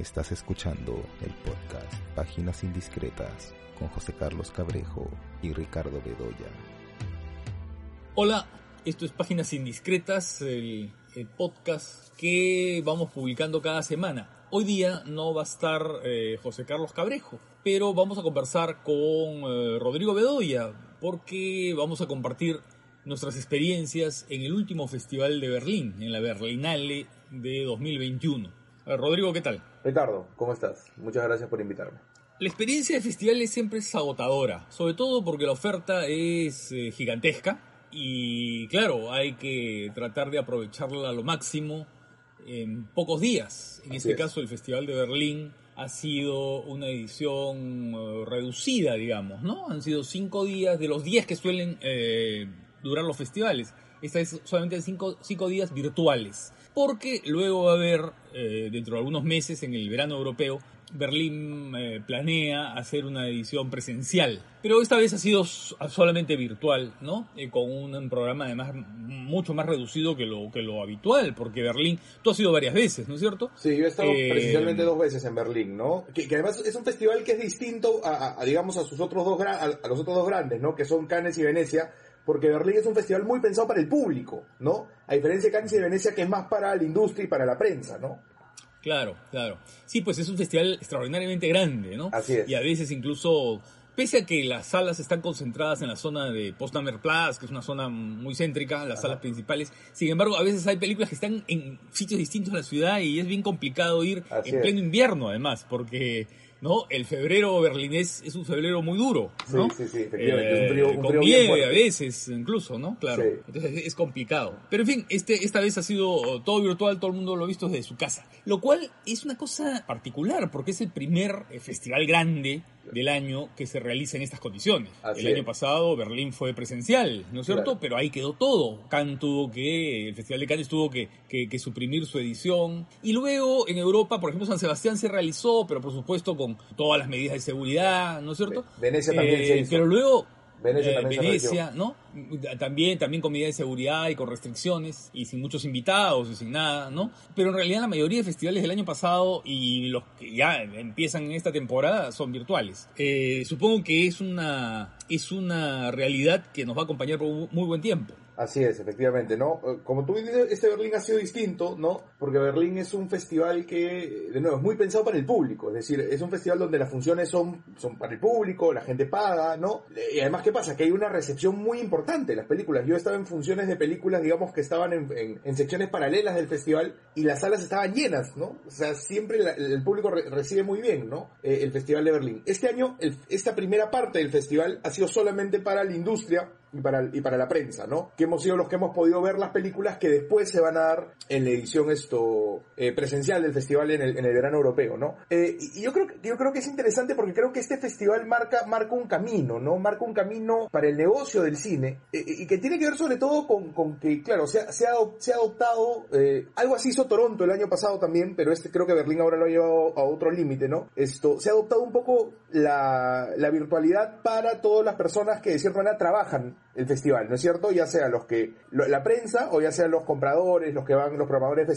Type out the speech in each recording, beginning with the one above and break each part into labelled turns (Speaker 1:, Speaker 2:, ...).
Speaker 1: Estás escuchando el podcast Páginas Indiscretas con José Carlos Cabrejo y Ricardo Bedoya.
Speaker 2: Hola, esto es Páginas Indiscretas, el, podcast que vamos publicando cada semana. Hoy día no va a estar eh, José Carlos Cabrejo, pero vamos a conversar con eh, Rodrigo Bedoya porque vamos a compartir nuestras experiencias en el último festival de Berlín, en la Berlinale de 2021. Ver, Rodrigo, ¿qué tal?
Speaker 3: Ricardo, ¿cómo estás? Muchas gracias por invitarme.
Speaker 2: La experiencia de festivales siempre es agotadora, sobre todo porque la oferta es eh, gigantesca y claro, hay que tratar de aprovecharla a lo máximo en pocos días. En
Speaker 3: Así
Speaker 2: este
Speaker 3: es.
Speaker 2: caso, el Festival de Berlín ha sido una edición eh, reducida, digamos, ¿no? Han sido cinco días de los días que suelen eh, durar los festivales. Esta es solamente cinco, cinco días virtuales. Porque luego va a haber, eh, dentro de algunos meses, en el verano europeo, Berlín eh, planea hacer una edición presencial. Pero esta vez ha sido solamente virtual, ¿no? Eh, con un, programa además mucho más reducido que lo, que lo habitual, porque Berlín, tú has ido varias veces, ¿no es cierto?
Speaker 3: Sí, yo he estado
Speaker 2: Eh,
Speaker 3: presencialmente dos veces en Berlín, ¿no? Que, que además es un festival que es distinto a, a- a, digamos, a sus otros dos a, a los otros dos grandes, ¿no? Que son Cannes y Venecia, porque Berlín es un festival muy pensado para el público, ¿no? A diferencia de Cannes y de Venecia, que es más para la industria y para la prensa, ¿no?
Speaker 2: Claro, claro. Sí, pues es un festival extraordinariamente grande, ¿no?
Speaker 3: Así es.
Speaker 2: Y a veces incluso, pese a que las salas están concentradas en la zona de Potsdamer Platz, que es una zona muy céntrica, las salas principales, sin embargo, a veces hay películas que están en sitios distintos de la ciudad y es bien complicado ir
Speaker 3: Así
Speaker 2: en
Speaker 3: es.
Speaker 2: pleno invierno, además, porque... ¿No? El febrero berlinés es un febrero muy duro, ¿no?
Speaker 3: sí, sí, efectivamente, un frío- un
Speaker 2: con
Speaker 3: frío
Speaker 2: nieve a veces, incluso, ¿no? Claro.
Speaker 3: Sí.
Speaker 2: Entonces es complicado. Pero en fin, este, esta vez ha sido todo virtual, todo el mundo lo ha visto desde su casa. Lo cual es una cosa particular, porque es el primer eh, festival grande del año que se realiza en estas condiciones.
Speaker 3: Así
Speaker 2: el
Speaker 3: es.
Speaker 2: año pasado Berlín fue presencial, ¿no es cierto?
Speaker 3: Claro.
Speaker 2: Pero ahí quedó todo. Cannes tuvo que, el Festival de Cannes tuvo que, que- que suprimir su edición. Y luego en Europa, por ejemplo, San Sebastián se realizó, pero por supuesto con todas las medidas de seguridad, ¿no es cierto?
Speaker 3: Ve- Venecia también
Speaker 2: Eh,
Speaker 3: se hizo.
Speaker 2: Pero luego
Speaker 3: Venecia
Speaker 2: eh,
Speaker 3: también se
Speaker 2: Venecia, ¿no? También, también con medidas de seguridad y con restricciones y sin muchos invitados y sin nada, ¿no? Pero en realidad la mayoría de festivales del año pasado y los que ya empiezan en esta temporada son virtuales. Eh, supongo que es una, es una realidad que nos va a acompañar por muy buen tiempo.
Speaker 3: Así es, efectivamente, ¿no? Eh, Como tú dices, este Berlín ha sido distinto, ¿no? Porque Berlín es un festival que, de nuevo, es muy pensado para el público. Es decir, es un festival donde las funciones son, son para el público, la gente paga, ¿no? Y además, ¿qué pasa? Que hay una recepción muy importante de las películas. Yo estaba en funciones de películas, digamos, que estaban en, en- en secciones paralelas del festival y las salas estaban llenas, ¿no? O sea, siempre la- el público re- recibe muy bien, ¿no? Eh, el Festival de Berlín. Este año, el- esta primera parte del festival ha sido solamente para la industria y para, y para la prensa, ¿no? Que hemos sido los que hemos podido ver las películas que después se van a dar en la edición esto eh, presencial del festival en el, en el verano europeo, ¿no? Eh, y yo creo, yo creo que es interesante porque creo que este festival marca, marca un camino, ¿no? Marca un camino para el negocio del cine eh, y que tiene que ver sobre todo con, con que, claro, se ha, se ha, se ha adoptado, eh, algo así hizo Toronto el año pasado también, pero este creo que Berlín ahora lo ha llevado a otro límite, ¿no? Esto, se ha adoptado un poco la, la virtualidad para todas las personas que de cierta manera trabajan el festival, ¿no es cierto? Ya sea los que, la prensa o ya sean los compradores, los que van, los programadores de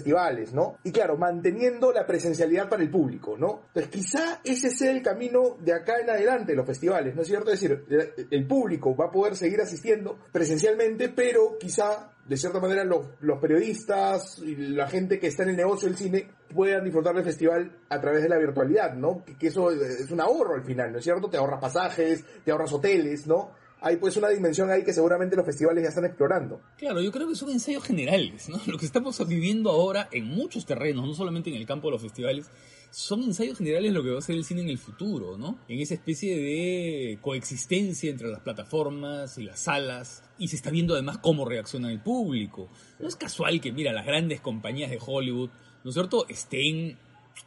Speaker 3: Y claro, manteniendo la presencialidad para el público, ¿no? Entonces quizá ese sea el camino de acá en adelante de los festivales, ¿no es cierto? Es decir, el, público va a poder seguir asistiendo presencialmente, pero quizá de cierta manera los, los periodistas y la gente que está en el negocio del cine puedan disfrutar del festival a través de la virtualidad, ¿no? Que eso es un ahorro al final, ¿no es cierto? Te ahorras pasajes, te ahorras hoteles, ¿no? Hay pues una dimensión ahí que seguramente los festivales ya están explorando.
Speaker 2: Claro, yo creo que son ensayos generales, ¿no? Lo que estamos viviendo ahora en muchos terrenos, no solamente en el campo de los festivales, son ensayos generales lo que va a ser el cine en el futuro, ¿no? En esa especie de coexistencia entre las plataformas y las salas, y se está viendo además cómo reacciona el público. No es casual que, mira, las grandes compañías de Hollywood, ¿no es cierto?, estén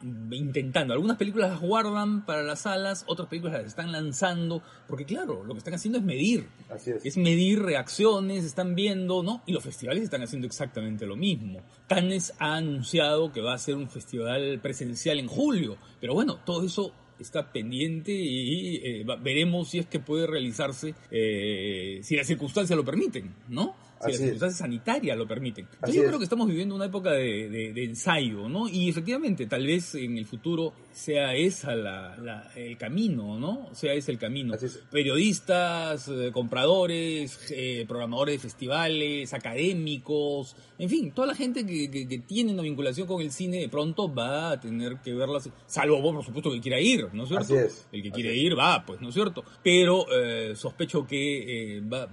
Speaker 2: intentando. Algunas películas las guardan para las salas, otras películas las están lanzando, porque claro, lo que están haciendo es medir.
Speaker 3: Así es.
Speaker 2: Es medir reacciones, están viendo, ¿no? Y los festivales están haciendo exactamente lo mismo. Cannes ha anunciado que va a ser un festival presencial en julio, pero bueno, todo eso está pendiente y eh, veremos si es que puede realizarse, eh, si las circunstancias lo permiten, ¿no? Si las circunstancias sanitarias lo permiten. Entonces yo creo que estamos viviendo una época de, de, ensayo, ¿no? Y efectivamente, tal vez en el futuro sea esa la, el camino, ¿no? Sea ese el camino. Periodistas, eh, compradores, eh, programadores de festivales, académicos, en fin, toda la gente que, que, tiene una vinculación con el cine de pronto va a tener que verlas, salvo vos, por supuesto, que quiera ir, ¿no es cierto? El que quiere ir va, pues, ¿no es cierto? Pero eh, sospecho que va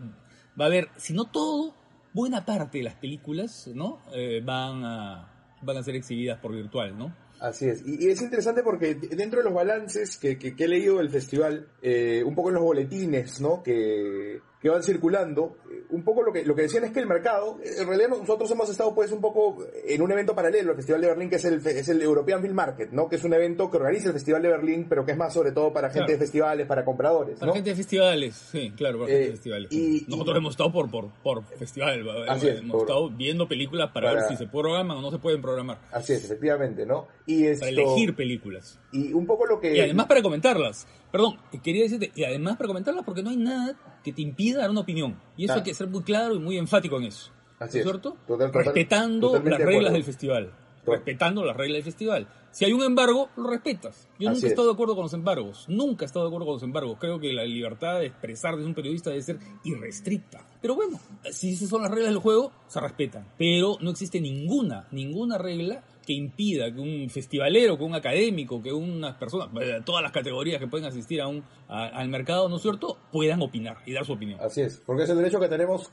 Speaker 2: va a haber, si no todo, buena parte de las películas, ¿no? Eh, van, a, van a ser exhibidas por virtual, ¿no?
Speaker 3: Así es. Y, es interesante porque dentro de los balances que, que, he leído del festival, eh, un poco en los boletines, ¿no? Que, que van circulando, un poco lo que, lo que decían es que el mercado, en realidad nosotros hemos estado pues un poco en un evento paralelo al Festival de Berlín, que es el, es el European Film Market, ¿no? Que es un evento que organiza el Festival de Berlín, pero que es más sobre todo para gente de festivales, para compradores,
Speaker 2: Para gente de festivales, sí, claro, para gente de eh, festivales. Y, nosotros hemos estado por, por, por festival, hemos estado viendo películas para, ver si se programan o no se pueden programar.
Speaker 3: Así es, efectivamente, ¿no? Y
Speaker 2: para elegir películas.
Speaker 3: Y un poco lo que...
Speaker 2: Y además para comentarlas. Perdón, quería decirte, y además para comentarlas porque no hay nada que te impida dar una opinión. Y eso hay que ser muy claro y muy enfático en eso. Así es. ¿Cierto? Respetando las reglas del festival. Respetando las reglas del festival. Si hay un embargo, lo respetas. Yo nunca he estado de acuerdo con los embargos. Nunca he estado de acuerdo con los embargos. Creo que la libertad de expresar de un periodista debe ser irrestricta. Pero bueno, si esas son las reglas del juego, se respetan. Pero no existe ninguna, ninguna regla que impida que un festivalero, que un académico, que unas personas, eh, todas las categorías que pueden asistir a un, al mercado, ¿no es cierto?, puedan opinar y dar su opinión.
Speaker 3: Así es, porque es el derecho que tenemos,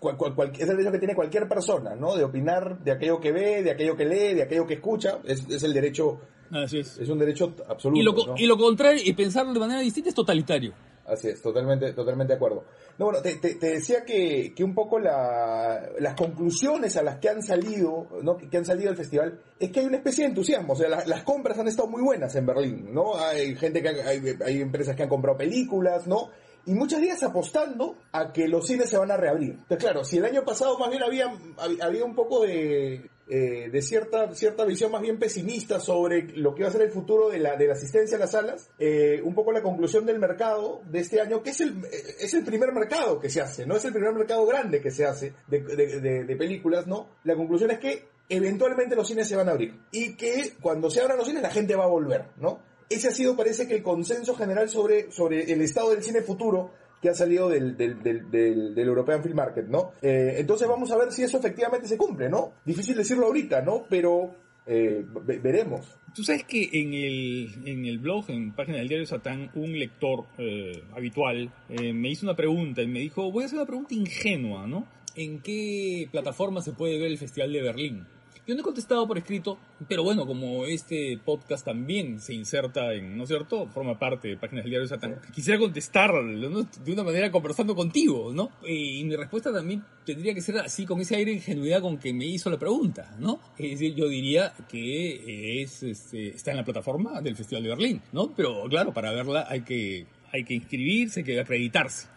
Speaker 3: es el derecho que tiene cualquier persona, ¿no? De opinar de aquello que ve, de aquello que lee, de aquello que escucha, es, es el derecho...
Speaker 2: Así es.
Speaker 3: Es un derecho absoluto.
Speaker 2: Y lo, y lo contrario, y pensarlo de manera distinta es totalitario.
Speaker 3: Así es, totalmente, totalmente de acuerdo. No, bueno, te, te, decía que, que, un poco la, las conclusiones a las que han salido, ¿no? que han salido del festival, es que hay una especie de entusiasmo. O sea, las compras han estado muy buenas en Berlín, ¿no? Hay gente que hay, hay empresas que han comprado películas, ¿no? Y muchos días apostando a que los cines se van a reabrir. Entonces, claro, si el año pasado más bien había, había un poco de, eh, de cierta, cierta visión más bien pesimista sobre lo que va a ser el futuro de la, de la asistencia a las salas, eh, un poco la conclusión del mercado de este año, que es el, es el primer mercado que se hace, no es el primer mercado grande que se hace de, de, de, películas, ¿no? La conclusión es que eventualmente los cines se van a abrir y que cuando se abran los cines la gente va a volver, ¿no? Ese ha sido, parece que, el consenso general sobre, sobre el estado del cine futuro que ha salido del, del, del, European Film Market, ¿no? Eh, entonces vamos a ver si eso efectivamente se cumple, ¿no? Difícil decirlo ahorita, ¿no? Pero eh, veremos.
Speaker 2: Tú sabes que en el, en el blog, en página del diario Satán, un lector eh, habitual me hizo una pregunta y me dijo, voy a hacer una pregunta ingenua, ¿no? ¿En qué plataforma se puede ver el Festival de Berlín? Yo no he contestado por escrito, pero bueno, como este podcast también se inserta en, ¿no es cierto?, forma parte de Páginas del Diario Satán, quisiera contestar de una manera conversando contigo, ¿no? Y mi respuesta también tendría que ser así, con ese aire de ingenuidad con que me hizo la pregunta, ¿no? Es decir, yo diría que es, este, está en la plataforma del Festival de Berlín, ¿no? Pero claro, para verla hay que, hay que inscribirse, hay que acreditarse.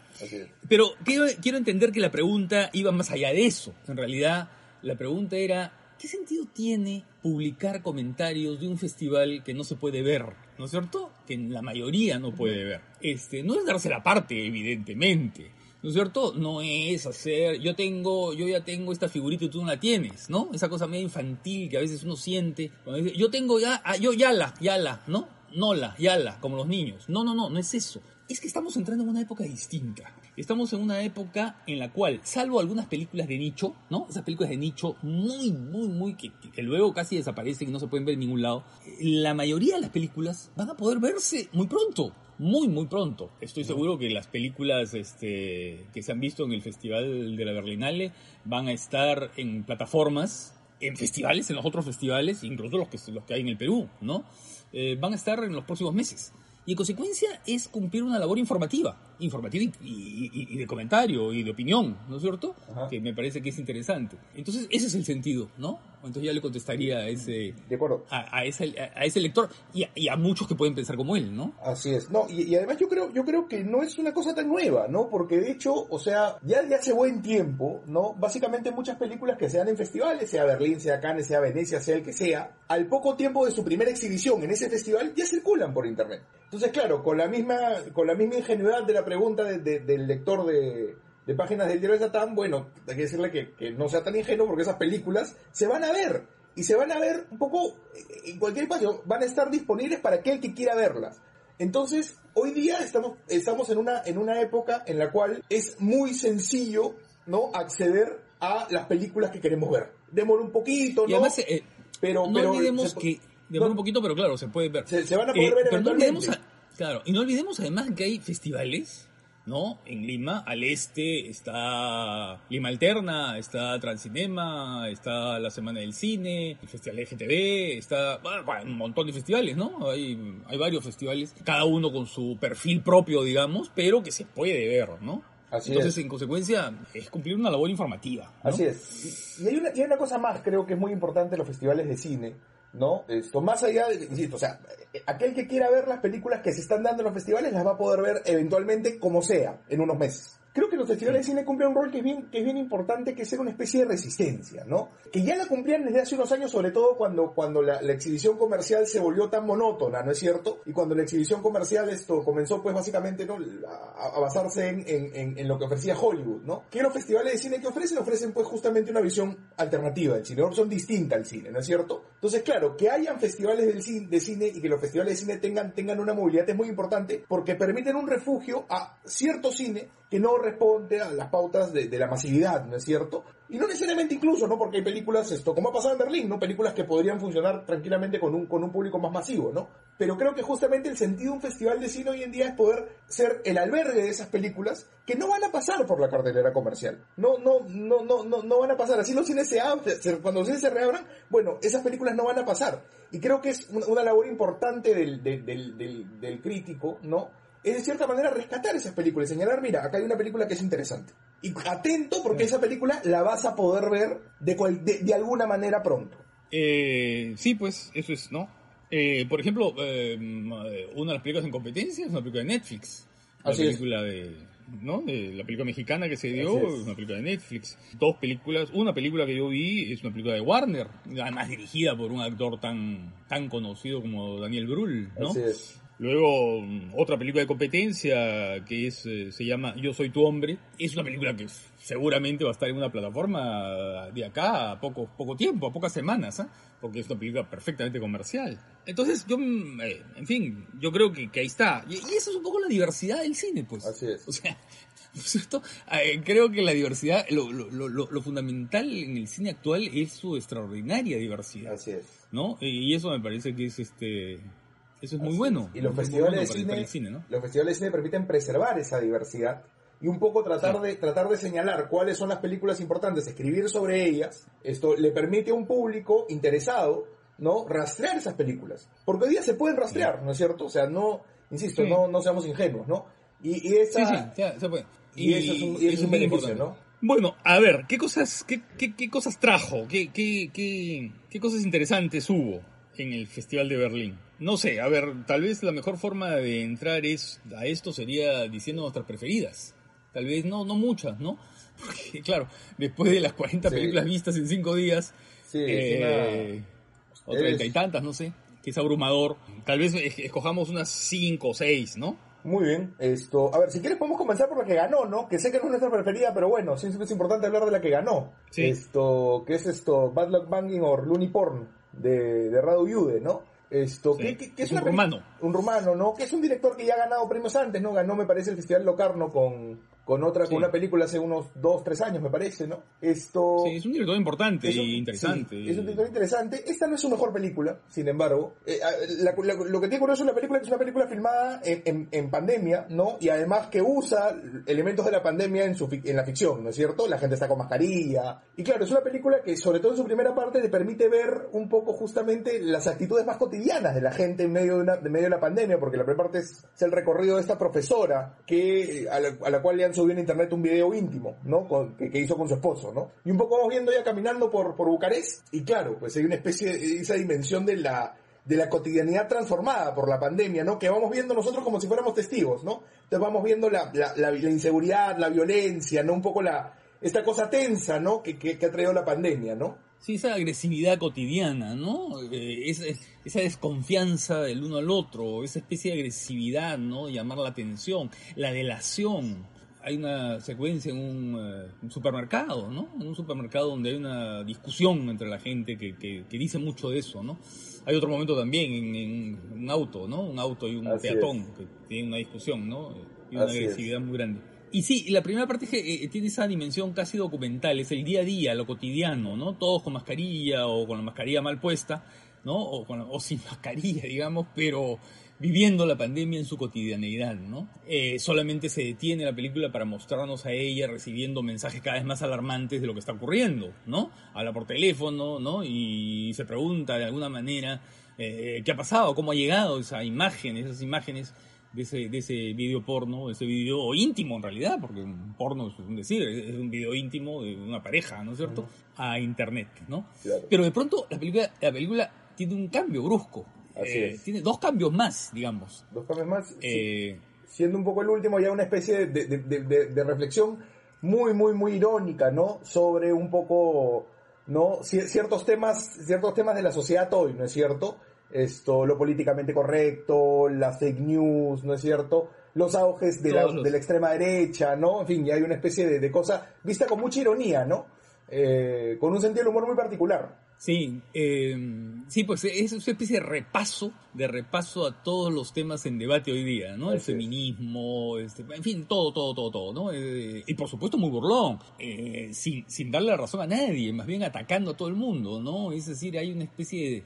Speaker 2: Pero quiero, quiero entender que la pregunta iba más allá de eso. En realidad, la pregunta era ¿qué sentido tiene publicar comentarios de un festival que no se puede ver? ¿No es cierto? Que la mayoría no puede ver. Este, no es darse la parte, evidentemente. ¿No es cierto? No es hacer, yo tengo, yo ya tengo esta figurita y tú no la tienes, ¿no? Esa cosa medio infantil que a veces uno siente. yo tengo ya, ah, yo ya la, ya la, ¿no? No la, ya la, como los niños. No, no, no, no es eso. Es que estamos entrando en una época distinta. Estamos en una época en la cual, salvo algunas películas de nicho, ¿no? Esas películas de nicho muy, muy, muy, que, luego casi desaparecen y no se pueden ver en ningún lado, la mayoría de las películas van a poder verse muy pronto. Muy, muy pronto. Estoy seguro que las películas este, que se han visto en el Festival de la Berlinale van a estar en plataformas, en festivales, en los otros festivales, incluso los que, los que hay en el Perú, ¿no? Eh, van a estar en los próximos meses. Y en consecuencia es cumplir una labor informativa, informativa y, de comentario y de opinión, ¿no es cierto? Que me parece que es interesante. Entonces, ese es el sentido, ¿no? Entonces ya le contestaría a ese,
Speaker 3: de acuerdo.
Speaker 2: A, ese, a ese lector y a, muchos que pueden pensar como él, ¿no?
Speaker 3: Así es. No, y, además yo creo, yo creo que no es una cosa tan nueva, ¿no? Porque de hecho, o sea, ya, ya hace buen tiempo, ¿no? Básicamente muchas películas que se dan en festivales, sea Berlín, sea Cannes, sea Venecia, sea el que sea, al poco tiempo de su primera exhibición en ese festival ya circulan por internet. Entonces, claro, con la misma, con la misma ingenuidad de la pregunta del lector de, de páginas del diario de Satán, bueno, hay que decirle que, que no sea tan ingenuo porque esas películas se van a ver. Y se van a ver un poco eh, en cualquier espacio, van a estar disponibles para aquel que quiera verlas. Entonces, hoy día estamos, estamos en, una, en una época en la cual es muy sencillo ¿no? acceder a las películas que queremos ver. Demora un poquito, ¿no?
Speaker 2: Y además, eh,
Speaker 3: pero,
Speaker 2: no
Speaker 3: pero
Speaker 2: olvidemos
Speaker 3: se-
Speaker 2: que demora
Speaker 3: no-
Speaker 2: un poquito, pero claro, se puede ver.
Speaker 3: se, se van a poder
Speaker 2: Eh,
Speaker 3: ver
Speaker 2: pero no
Speaker 3: eventualmente.
Speaker 2: olvidemos, a- claro, y no olvidemos además que hay festivales, ¿no? En Lima, al este está Lima Alterna, está Transcinema, está la Semana del Cine, el Festival LGTB, está bueno, un montón de festivales, ¿no? Hay, hay varios festivales, cada uno con su perfil propio, digamos, pero que se puede ver, ¿no?
Speaker 3: Así
Speaker 2: Entonces,
Speaker 3: es.
Speaker 2: en consecuencia, es cumplir una labor informativa. ¿no?
Speaker 3: Así es. Y hay una, y hay una cosa más, creo que es muy importante en los festivales de cine, ¿no? Esto, más allá de, insisto, o sea, eh, aquel que quiera ver las películas que se están dando en los festivales las va a poder ver eventualmente como sea, en unos meses. Creo que los festivales de cine cumplen un rol que es bien, que es bien importante, que es ser una especie de resistencia, ¿no? Que ya la cumplían desde hace unos años, sobre todo cuando, cuando la, la exhibición comercial se volvió tan monótona, ¿no es cierto? Y cuando la exhibición comercial esto comenzó, pues básicamente, ¿no? A, a basarse en, en- lo que ofrecía Hollywood, ¿no? Que los festivales de cine que ofrecen, ofrecen pues justamente una visión alternativa del cine, una opción distinta al cine, ¿no es cierto? Entonces, claro, que hayan festivales del cine, de cine y que los festivales de cine tengan, tengan una movilidad es muy importante porque permiten un refugio a cierto cine que no responde a las pautas de, de la masividad, ¿no es cierto? Y no necesariamente incluso, ¿no? Porque hay películas, esto, como ha pasado en Berlín, ¿no? Películas que podrían funcionar tranquilamente con un, con un público más masivo, ¿no? Pero creo que justamente el sentido de un festival de cine hoy en día es poder ser el albergue de esas películas que no van a pasar por la cartelera comercial. No, no, no, no, no, no van a pasar. Así los cines se abren, cuando los cines se reabran, bueno, esas películas no van a pasar. Y creo que es una, labor importante del, del, del- del crítico, ¿no? Es de cierta manera rescatar esas películas y señalar, mira, acá hay una película que es interesante. Y atento porque esa película la vas a poder ver de, cual- de, de alguna manera pronto.
Speaker 2: Eh, sí, pues, eso es, ¿no? Eh, por ejemplo, eh, una de las películas en competencia es una película de Netflix.
Speaker 3: Así es.
Speaker 2: película de, ¿no? De la película mexicana que se dio,
Speaker 3: es
Speaker 2: una película de Netflix. Dos películas, una película que yo vi es una película de Warner, además dirigida por un actor tan, tan conocido como Daniel Brühl, ¿no?
Speaker 3: Así es.
Speaker 2: Luego, mm, otra película de competencia que es eh, se llama Yo soy tu hombre. Es una película que seguramente va a estar en una plataforma de acá a poco, poco tiempo, a pocas semanas, ¿ah? porque es una película perfectamente comercial. Entonces, yo, mm, eh, en fin, yo creo que, que ahí está. Y, y eso es un poco la diversidad del cine, pues.
Speaker 3: Así es.
Speaker 2: O sea, ¿no es cierto? Eh, creo que la diversidad, lo, lo, lo, lo fundamental en el cine actual es su extraordinaria diversidad.
Speaker 3: Así es.
Speaker 2: ¿no? Y eso me parece que es este eso es muy
Speaker 3: Así
Speaker 2: bueno.
Speaker 3: es. Y los festivales
Speaker 2: bueno
Speaker 3: de cine,
Speaker 2: cine, ¿no?
Speaker 3: los festivales de cine permiten preservar esa diversidad y un poco tratar de tratar de señalar cuáles son las películas importantes, escribir sobre ellas. Esto le permite a un público interesado, ¿no? rastrear esas películas. Porque hoy día se pueden rastrear, ¿no es cierto? O sea, no, insisto,
Speaker 2: Sí.
Speaker 3: no no seamos ingenuos, ¿no? Y, y esa
Speaker 2: Sí, sí, se puede.
Speaker 3: y eso es un, y eso es un beneficio,
Speaker 2: importante.
Speaker 3: ¿no?
Speaker 2: Bueno, a ver, ¿qué cosas, qué, qué, qué cosas trajo? ¿Qué, qué, qué, qué cosas interesantes hubo en el Festival de Berlín? No sé, a ver, tal vez la mejor forma de entrar es a esto sería diciendo nuestras preferidas. Tal vez no, no muchas, ¿no? Porque, claro, después de las 40
Speaker 3: Sí.
Speaker 2: películas vistas en 5 días,
Speaker 3: Sí,
Speaker 2: eh, o treinta y tantas, no sé, que es abrumador. Tal vez es- escojamos unas 5 o 6, ¿no?
Speaker 3: Muy bien, esto, a ver, si quieres podemos comenzar por la que ganó, ¿no? Que sé que no es nuestra preferida, pero bueno, sí es importante hablar de la que ganó.
Speaker 2: Sí.
Speaker 3: Esto, que es esto, Bad Luck Banging o Looney Porn de, de Radu Yude, ¿no? Esto,
Speaker 2: Sí.
Speaker 3: que, que- que
Speaker 2: Es
Speaker 3: una
Speaker 2: un
Speaker 3: peli-
Speaker 2: rumano.
Speaker 3: Un rumano, ¿no? Que es un director que ya ha ganado premios antes, ¿no? Ganó, me parece, el Festival Locarno con, con otra,
Speaker 2: Sí.
Speaker 3: con una película hace unos dos, tres años, me parece, ¿no? Esto...
Speaker 2: Sí, es un director importante
Speaker 3: Es un-
Speaker 2: y interesante.
Speaker 3: sí, es un director interesante. Esta no es su mejor película, sin embargo. Eh, la- la- lo que tiene curioso es la película que es una película filmada en, en- en pandemia, ¿no? Y además que usa elementos de la pandemia en, su, en la ficción, ¿no es cierto? La gente está con mascarilla. Y claro, es una película que, sobre todo en su primera parte, te permite ver un poco justamente las actitudes más cotidianas de la gente en medio de, una- de medio de la pandemia, porque la primera parte es, es el recorrido de esta profesora que, a la, a la cual le han subido en internet un video íntimo, ¿no? Con- que, que hizo con su esposo, ¿no? Y un poco vamos viendo ella caminando por, por Bucarest, y claro, pues hay una especie de esa dimensión de la, de la cotidianidad transformada por la pandemia, ¿no? Que vamos viendo nosotros como si fuéramos testigos, ¿no? Entonces vamos viendo la, la, la- la inseguridad, la violencia, ¿no? Un poco la, esta cosa tensa, ¿no? Que, que, que ha traído la pandemia, ¿no?
Speaker 2: Sí, esa agresividad cotidiana, ¿no? Eh, esa, esa desconfianza del uno al otro, esa especie de agresividad, ¿no? Llamar la atención, la delación. Hay una secuencia en un, eh, un supermercado, ¿no? En un supermercado donde hay una discusión entre la gente que, que, que dice mucho de eso, ¿no? Hay otro momento también en, en un auto, ¿no? Un auto y un
Speaker 3: Así
Speaker 2: peatón
Speaker 3: es.
Speaker 2: que tienen una discusión, ¿no? Y una
Speaker 3: Así es.
Speaker 2: agresividad muy grande. Y sí, la primera parte es que, eh, tiene esa dimensión casi documental, es el día a día, lo cotidiano, ¿no? Todos con mascarilla o con la mascarilla mal puesta, ¿no? O, con- o sin mascarilla, digamos, pero viviendo la pandemia en su cotidianeidad, ¿no? Eh, solamente se detiene la película para mostrarnos a ella recibiendo mensajes cada vez más alarmantes de lo que está ocurriendo, ¿no? Habla por teléfono, ¿no? Y se pregunta de alguna manera eh, qué ha pasado, cómo ha llegado esa imagen, esas imágenes de ese, de ese video porno, de ese video íntimo en realidad, porque un porno es un decir, es un video íntimo de una pareja, ¿no es cierto? A internet, ¿no?
Speaker 3: Claro.
Speaker 2: Pero de pronto la película, la película tiene un cambio brusco. Eh. Tiene dos cambios más, digamos.
Speaker 3: Dos cambios más.
Speaker 2: Eh,
Speaker 3: siendo un poco el último, ya una especie de, de- de- de- de reflexión muy, muy, muy irónica, ¿no? Sobre un poco, ¿no? Cier- ciertos temas, ciertos temas de la sociedad hoy, ¿no es cierto? Esto, lo políticamente correcto, las fake news, ¿no es cierto? Los auges de la,
Speaker 2: los-
Speaker 3: de la extrema derecha, ¿no? En fin, ya hay una especie de, de cosa vista con mucha ironía, ¿no? Eh, con un sentido del humor muy particular.
Speaker 2: Sí, eh, sí, pues es una especie de repaso, de repaso a todos los temas en debate hoy día, ¿no? El
Speaker 3: Así
Speaker 2: feminismo, este, en fin, todo, todo, todo, todo, ¿no? Eh, y por supuesto muy burlón, eh, sin, sin darle la razón a nadie, más bien atacando a todo el mundo, ¿no? Es decir, hay una especie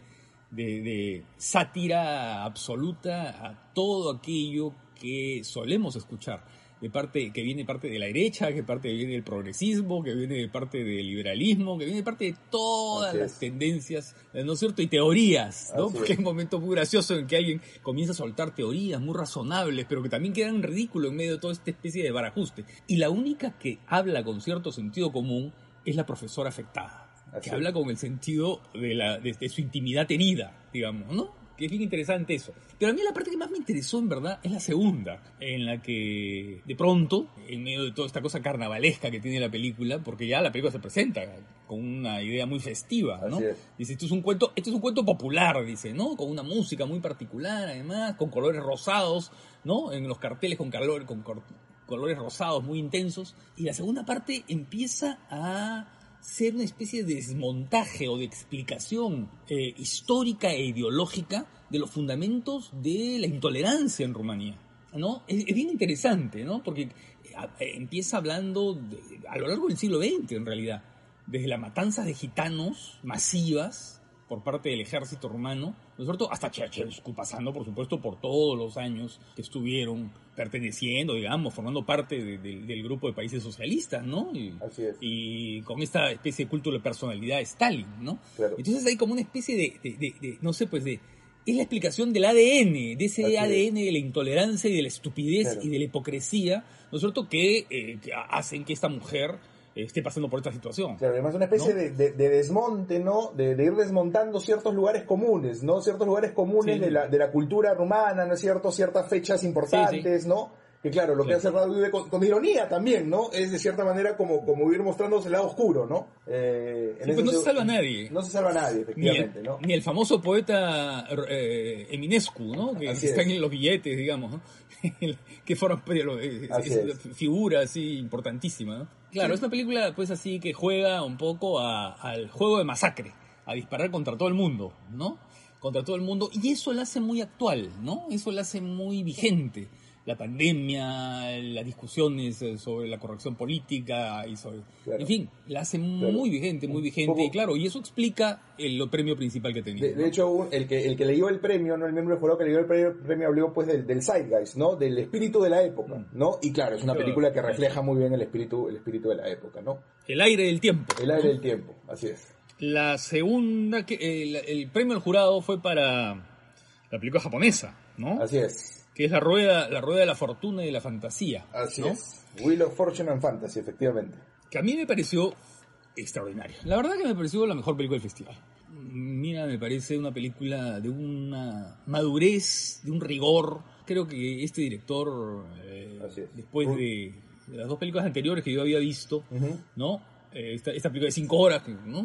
Speaker 2: de, de, de sátira absoluta a todo aquello que solemos escuchar de parte que viene parte de la derecha, que parte viene del progresismo, que viene de parte del liberalismo, que viene de parte de todas
Speaker 3: Así
Speaker 2: las
Speaker 3: es.
Speaker 2: tendencias, eh, ¿no es cierto? Y teorías, ¿no?
Speaker 3: Así
Speaker 2: Porque
Speaker 3: es.
Speaker 2: un momento muy gracioso en que alguien comienza a soltar teorías muy razonables, pero que también quedan en ridículo en medio de toda esta especie de barajuste. Y la única que habla con cierto sentido común es la profesora afectada,
Speaker 3: Así
Speaker 2: que
Speaker 3: es.
Speaker 2: habla con el sentido de, la, de, de su intimidad herida, digamos, ¿no? Que es bien interesante eso. Pero a mí la parte que más me interesó, en verdad, es la segunda, en la que de pronto, en medio de toda esta cosa carnavalesca que tiene la película, porque ya la película se presenta con una idea muy festiva, ¿no? Dice, esto es un cuento, esto es un cuento popular, dice, ¿no? Con una música muy particular, además, con colores rosados, ¿no? En los carteles con calor, con colores rosados muy intensos. Y la segunda parte empieza a ser una especie de desmontaje o de explicación eh, histórica e ideológica de los fundamentos de la intolerancia en Rumanía. ¿no? Es, bien interesante, ¿no? Porque eh, eh, empieza hablando a lo largo del siglo XX, en realidad, desde las matanzas de gitanos masivas por parte del ejército rumano, ¿no es cierto? Hasta Ceausescu, pasando, por supuesto, por todos los años que estuvieron perteneciendo, digamos, formando parte de- de- del grupo de países socialistas, ¿no? Y,
Speaker 3: Así es.
Speaker 2: y con esta especie de culto de personalidad de Stalin, ¿no?
Speaker 3: Claro.
Speaker 2: Entonces hay como una especie de, no sé, pues de... Es la explicación del ADN, de ese
Speaker 3: Así es.
Speaker 2: ADN de la intolerancia y de la estupidez
Speaker 3: Claro.
Speaker 2: y de la hipocresía, ¿no es cierto?, que, eh, que hacen que esta mujer esté pasando por esta situación.
Speaker 3: Claro, además una especie
Speaker 2: ¿No?
Speaker 3: de, de- de desmonte, ¿no? De, de ir desmontando ciertos lugares comunes, ¿no? Ciertos lugares comunes
Speaker 2: Sí.
Speaker 3: de, la, de la cultura rumana, ¿no es cierto? Ciertas fechas importantes, ¿no? Que claro, lo que hace vive con, con ironía también, ¿no? Es de cierta manera como, como ir mostrándose el lado oscuro, ¿no? Eh, en
Speaker 2: pues no se salva nadie.
Speaker 3: No se salva nadie,
Speaker 2: Ni
Speaker 3: efectivamente,
Speaker 2: el,
Speaker 3: ¿no?
Speaker 2: ni el famoso poeta eh, Eminescu, ¿no? Que,
Speaker 3: Así
Speaker 2: que están
Speaker 3: es.
Speaker 2: en los billetes, digamos, ¿no? que forman parte de lo- es-
Speaker 3: Así
Speaker 2: es
Speaker 3: es.
Speaker 2: una figura así importantísima, ¿no? Claro, es una película pues así que juega un poco a- al juego de masacre, a disparar contra todo el mundo, ¿no? Contra todo el mundo, y eso la hace muy actual, ¿no? Eso la hace muy vigente. La pandemia, las discusiones eh, sobre la corrección política y sobre...
Speaker 3: Claro.
Speaker 2: En fin, la hace
Speaker 3: Claro.
Speaker 2: muy vigente, muy vigente,
Speaker 3: poco-
Speaker 2: y claro, y eso explica el premio principal que tenía.
Speaker 3: De, hecho, el que, el que le dio el premio, ¿no? El miembro del jurado que le dio el premio, premio habló pues del, del zeitgeist, ¿no? Del espíritu de la época, ¿no? Y claro, es una película que refleja muy bien el espíritu, el espíritu de la época, ¿no?
Speaker 2: El aire del tiempo.
Speaker 3: El aire del tiempo, así es.
Speaker 2: La segunda, que, el, el premio al jurado fue para la película japonesa, ¿no?
Speaker 3: Así es.
Speaker 2: Que es la rueda, la rueda de la fortuna y de la fantasía.
Speaker 3: Así
Speaker 2: ¿no?
Speaker 3: es. Wheel of Fortune and Fantasy, efectivamente.
Speaker 2: Que a mí me pareció extraordinaria. La verdad que me pareció la mejor película del festival. Mira, me parece una película de una madurez, de un rigor. Creo que este director, eh,
Speaker 3: es.
Speaker 2: después de, de las dos películas anteriores que yo había visto,
Speaker 3: Ujú.
Speaker 2: ¿no? Eh, esta, esta película de cinco horas, ¿no?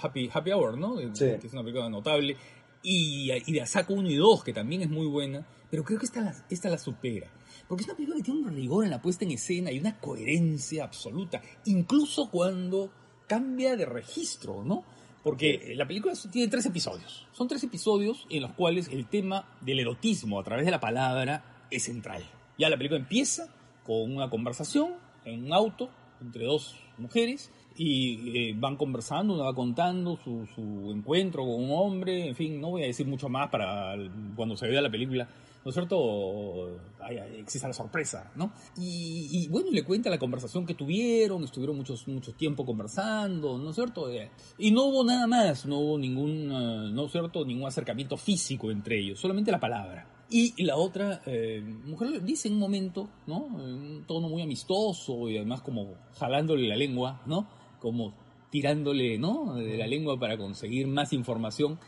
Speaker 2: Happy, Happy Hour, ¿no?
Speaker 3: Sí.
Speaker 2: Que es una película notable. Y, y de Asako 1 y 2, que también es muy buena, pero creo que esta la, esta la supera. Porque es una película que tiene un rigor en la puesta en escena y una coherencia absoluta, incluso cuando cambia de registro, ¿no? Porque la película tiene tres episodios. Son tres episodios en los cuales el tema del erotismo a través de la palabra es central. Ya la película empieza con una conversación en un auto entre dos mujeres y eh, van conversando, una va contando su, su, encuentro con un hombre, en fin, no voy a decir mucho más para cuando se vea la película, ¿no es cierto? Ay, existe la sorpresa, ¿no? Y, y, bueno, le cuenta la conversación que tuvieron, estuvieron muchos, mucho tiempo conversando, ¿no es cierto? Y no hubo nada más, no hubo ningún, ¿no es cierto?, ningún acercamiento físico entre ellos, solamente la palabra. Y la otra eh, mujer dice en un momento, ¿no? En un tono muy amistoso y además como jalándole la lengua, ¿no? Como tirándole, ¿no? De la lengua para conseguir más información.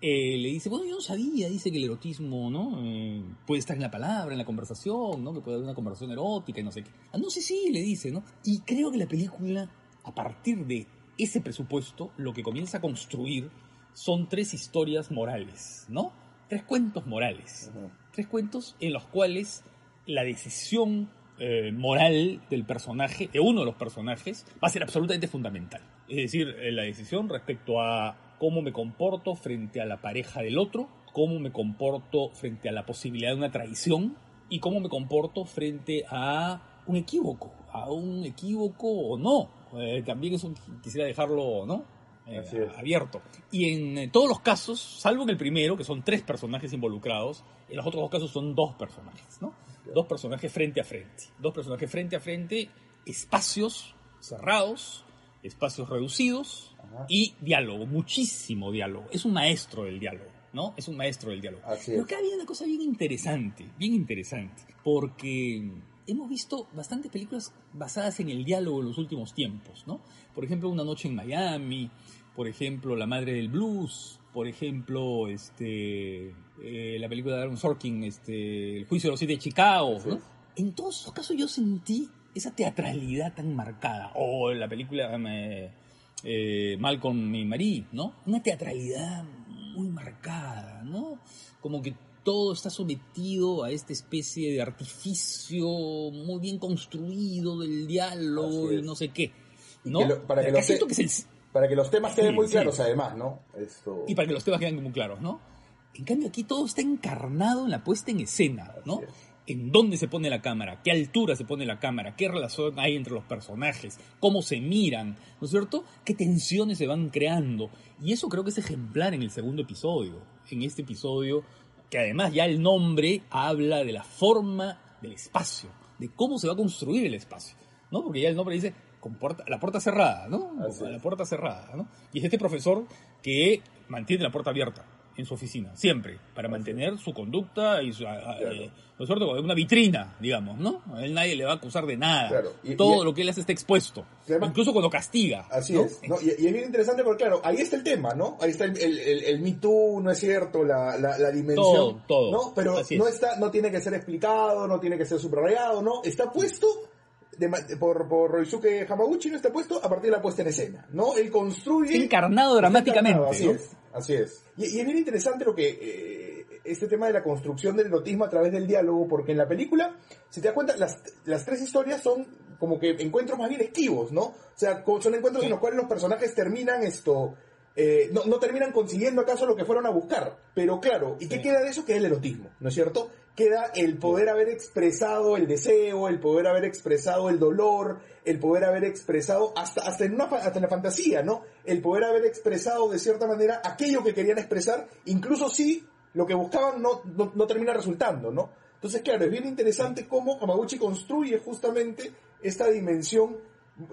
Speaker 2: Eh, le dice, bueno, yo no sabía, dice que el erotismo, ¿no? Eh, puede estar en la palabra, en la conversación, ¿no? Que puede haber una conversación erótica y no sé qué. Ah, no sé, sí, sí, le dice, ¿no? Y creo que la película, a partir de ese presupuesto, lo que comienza a construir son tres historias morales, ¿no? tres cuentos morales. Uh -huh. Tres cuentos en los cuales la decisión eh, moral del personaje, de uno de los personajes, va a ser absolutamente fundamental. Es decir, eh, la decisión respecto a cómo me comporto frente a la pareja del otro, cómo me comporto frente a la posibilidad de una traición y cómo me comporto frente a un equívoco, a un equívoco o no. Eh, también eso quisiera dejarlo, ¿no? Eh, abierto. Y en eh, todos los casos, salvo en el primero, que son tres personajes involucrados, en los otros dos casos son dos personajes, ¿no? Dos personajes frente a frente. Dos personajes frente a frente, espacios cerrados, espacios reducidos Ajá. y diálogo, muchísimo diálogo. Es un maestro del diálogo, ¿no? Es un maestro del diálogo. Pero acá había una cosa bien interesante, bien interesante, porque hemos visto bastantes películas basadas en el diálogo en los últimos tiempos, ¿no? Por ejemplo, Una noche en Miami, por ejemplo, La madre del blues, por ejemplo, este, eh, la película de Aaron Sorkin, este, El juicio de los siete de Chicago, ¿no? En todos esos casos yo sentí esa teatralidad tan marcada, o la película eh, eh, Malcolm y Marie, ¿no? Una teatralidad muy marcada, ¿no? Como que todo está sometido a esta especie de artificio muy bien construido del diálogo y no sé qué. ¿no?
Speaker 3: Que lo, para, que los el... para, que los temas queden sí, muy claros, sí. además, ¿no?
Speaker 2: Esto... Y para que los temas queden muy claros, ¿no? En cambio, aquí todo está encarnado en la puesta en escena, ¿no? En dónde se pone la cámara, qué altura se pone la cámara, qué relación hay entre los personajes, cómo se miran, ¿no es cierto? Qué tensiones se van creando. Y eso creo que es ejemplar en el segundo episodio. En este episodio que además ya el nombre habla de la forma del espacio, de cómo se va a construir el espacio, ¿no? Porque ya el nombre dice con puerta, la puerta cerrada, ¿no?
Speaker 3: Así
Speaker 2: la puerta cerrada, ¿no? Y es este profesor que mantiene la puerta abierta en su oficina, siempre, para mantener su conducta y su, claro. eh, ¿no es cierto? Una vitrina, digamos, ¿no? A él nadie le va a acusar de nada.
Speaker 3: Claro.
Speaker 2: Y, Todo y, lo que él hace está expuesto. Además, incluso cuando castiga.
Speaker 3: Así
Speaker 2: ¿no?
Speaker 3: es. ¿no? Y, y, es bien interesante porque, claro, ahí está el tema, ¿no? Ahí está el, el, el, el Me Too, ¿no es cierto? La, la, la dimensión.
Speaker 2: Todo, todo.
Speaker 3: ¿no? Pero no, está, no tiene que ser explicado, no tiene que ser subrayado, ¿no? Está puesto de, por, por Roisuke Hamaguchi no está puesto a partir de la puesta en escena, ¿no? Él construye...
Speaker 2: Encarnado dramáticamente.
Speaker 3: Encarnado, así
Speaker 2: ¿no?
Speaker 3: es, así es. Y, y, es bien interesante lo que... Eh, este tema de la construcción del erotismo a través del diálogo, porque en la película, si te das cuenta, las, las tres historias son como que encuentros más bien esquivos, ¿no? O sea, son encuentros sí. en los cuales los personajes terminan esto... Eh, no, no, terminan consiguiendo acaso lo que fueron a buscar. Pero claro, ¿y qué sí. queda de eso? Queda el erotismo, ¿no es cierto? Queda el poder haber expresado el deseo, el poder haber expresado el dolor, el poder haber expresado, hasta, hasta, en, una, hasta en la fantasía, ¿no? El poder haber expresado de cierta manera aquello que querían expresar, incluso si lo que buscaban no, no, no termina resultando, ¿no? Entonces, claro, es bien interesante cómo Hamaguchi construye justamente esta dimensión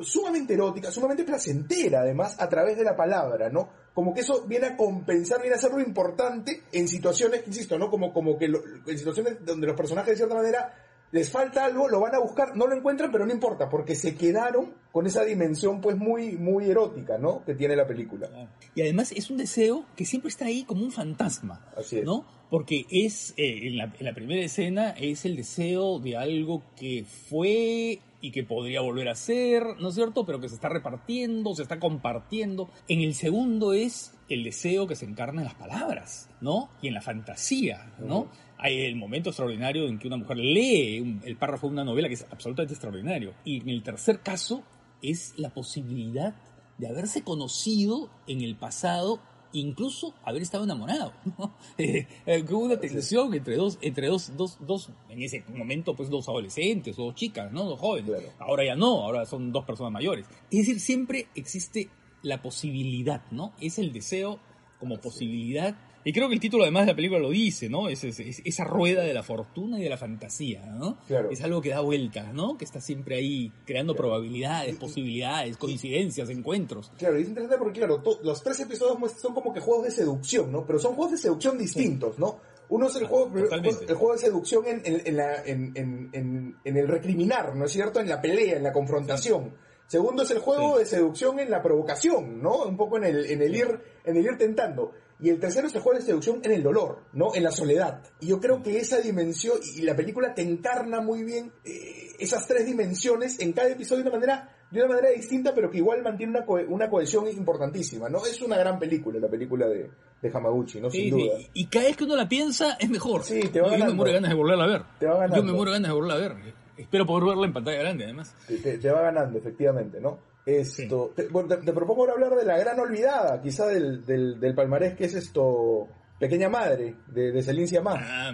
Speaker 3: sumamente erótica, sumamente placentera además a través de la palabra, ¿no? Como que eso viene a compensar, viene a ser lo importante en situaciones, insisto, ¿no? Como, como que lo, en situaciones donde los personajes de cierta manera les falta algo, lo van a buscar, no lo encuentran, pero no importa, porque se quedaron con esa dimensión pues muy, muy erótica, ¿no? Que tiene la película.
Speaker 2: Y además es un deseo que siempre está ahí como un fantasma,
Speaker 3: Así es.
Speaker 2: ¿no? Porque es, eh, en, la, en la primera escena, es el deseo de algo que fue y que podría volver a ser, ¿no es cierto? Pero que se está repartiendo, se está compartiendo. En el segundo es el deseo que se encarna en las palabras, ¿no? Y en la fantasía, ¿no? Hay el momento extraordinario en que una mujer lee el párrafo de una novela que es absolutamente extraordinario. Y en el tercer caso es la posibilidad de haberse conocido en el pasado incluso haber estado enamorado, ¿no? Eh, eh, hubo una tensión entre dos, entre dos, dos, dos, en ese momento, pues dos adolescentes, dos chicas, ¿no? Dos jóvenes. Ahora ya no, ahora son dos personas mayores. Es decir, siempre existe la posibilidad, ¿no? Es el deseo como posibilidad y creo que el título además de la película lo dice, ¿no? Es, esa rueda de la fortuna y de la fantasía, ¿no? Es algo que da vueltas, ¿no? Que está siempre ahí creando probabilidades, posibilidades, coincidencias, encuentros.
Speaker 3: Claro, y es interesante porque, claro, los tres episodios son como que juegos de seducción, ¿no? Pero son juegos de seducción distintos, ¿no? Uno es el juego, el juego de seducción en, en, el recriminar, ¿no es cierto? En la pelea, en la confrontación. Segundo es el juego de seducción en la provocación, ¿no? Un poco en el, en el ir, en el ir tentando. Y el tercero es el juego de seducción en el dolor, ¿no? En la soledad. Y yo creo que esa dimensión, y la película te encarna muy bien eh, esas tres dimensiones en cada episodio de una manera, de una manera distinta, pero que igual mantiene una, una cohesión importantísima, ¿no? Es una gran película, la película de, de Hamaguchi, ¿no? Sin duda.
Speaker 2: Y, cada vez que uno la piensa, es mejor.
Speaker 3: Sí, te va
Speaker 2: Yo me muero ganas de volverla a ver.
Speaker 3: Te va
Speaker 2: Yo me muero ganas de volverla a ver. Espero poder verla en pantalla grande, además.
Speaker 3: te, te va ganando, efectivamente, ¿no? Esto, te, propongo ahora hablar de la gran olvidada, quizá del, del, palmarés que es esto, Pequeña Madre, de, de Celine
Speaker 2: ah,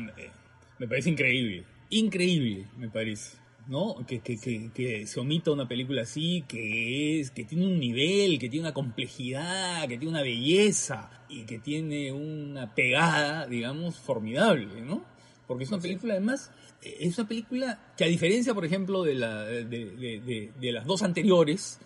Speaker 2: me, parece increíble, increíble, me parece. ¿no? Que, que, que, se omita una película así, que es, que tiene un nivel, que tiene una complejidad, que tiene una belleza y que tiene una pegada, digamos, formidable, ¿no? Porque es una película además es una película que a diferencia, por ejemplo, de, la, de, de, de, las dos anteriores,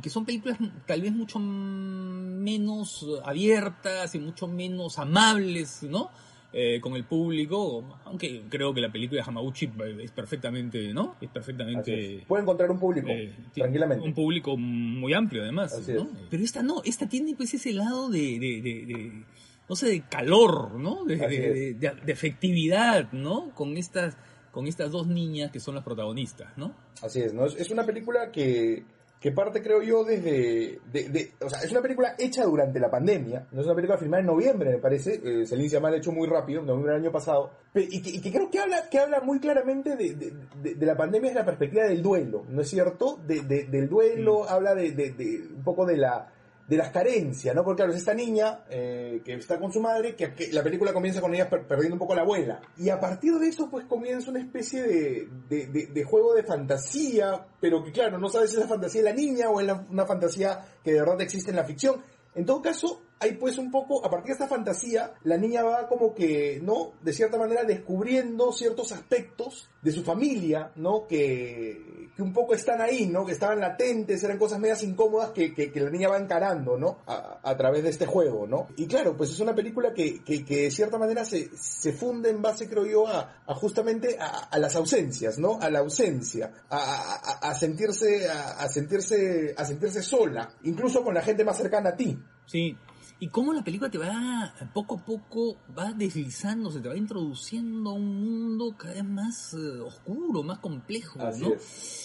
Speaker 2: que son películas tal vez mucho menos abiertas y mucho menos amables, ¿no? Eh, con el público, aunque creo que la película de Hamaguchi es perfectamente, ¿no? Es perfectamente...
Speaker 3: Puede encontrar un público, eh, tranquilamente.
Speaker 2: Un público muy amplio además, ¿no? Pero esta no, esta tiene pues ese lado de, de, no sé, de calor, ¿no? De, de, efectividad, ¿no? Con estas, con estas dos niñas que son las protagonistas, ¿no?
Speaker 3: Así es, ¿no? Es una película que que parte, creo yo, desde... De, o sea, es una película hecha durante la pandemia, no es una película filmada en noviembre, me parece, eh, se inicia mal hecho muy rápido, en noviembre del año pasado, y que, creo que habla, que habla muy claramente de, la pandemia desde la perspectiva del duelo, ¿no es cierto? del duelo, mm. habla de, un poco de la de las carencias, ¿no? Porque claro, es esta niña eh, que está con su madre, que, la película comienza con ella perdiendo un poco la abuela. Y a partir de eso, pues comienza una especie de, de, juego de fantasía, pero que claro, no sabes si esa fantasía es la niña o es una fantasía que de verdad existe en la ficción. En todo caso, hay pues un poco, a partir de esta fantasía, la niña va como que, ¿no? De cierta manera descubriendo ciertos aspectos de su familia, ¿no? Que, que un poco están ahí, ¿no? Que estaban latentes, eran cosas medias incómodas que, que, la niña va encarando, ¿no? A, a, través de este juego, ¿no? Y claro, pues es una película que, que, que de cierta manera se, se funde en base, creo yo, a, a justamente a, a, las ausencias, ¿no? A la ausencia, a sentirse, a, sentirse, a sentirse sola, incluso con la gente más cercana a ti.
Speaker 2: Sí, y cómo la película te va, poco a poco, va deslizándose, te va introduciendo a un mundo cada vez más eh, oscuro, más complejo, ¿no?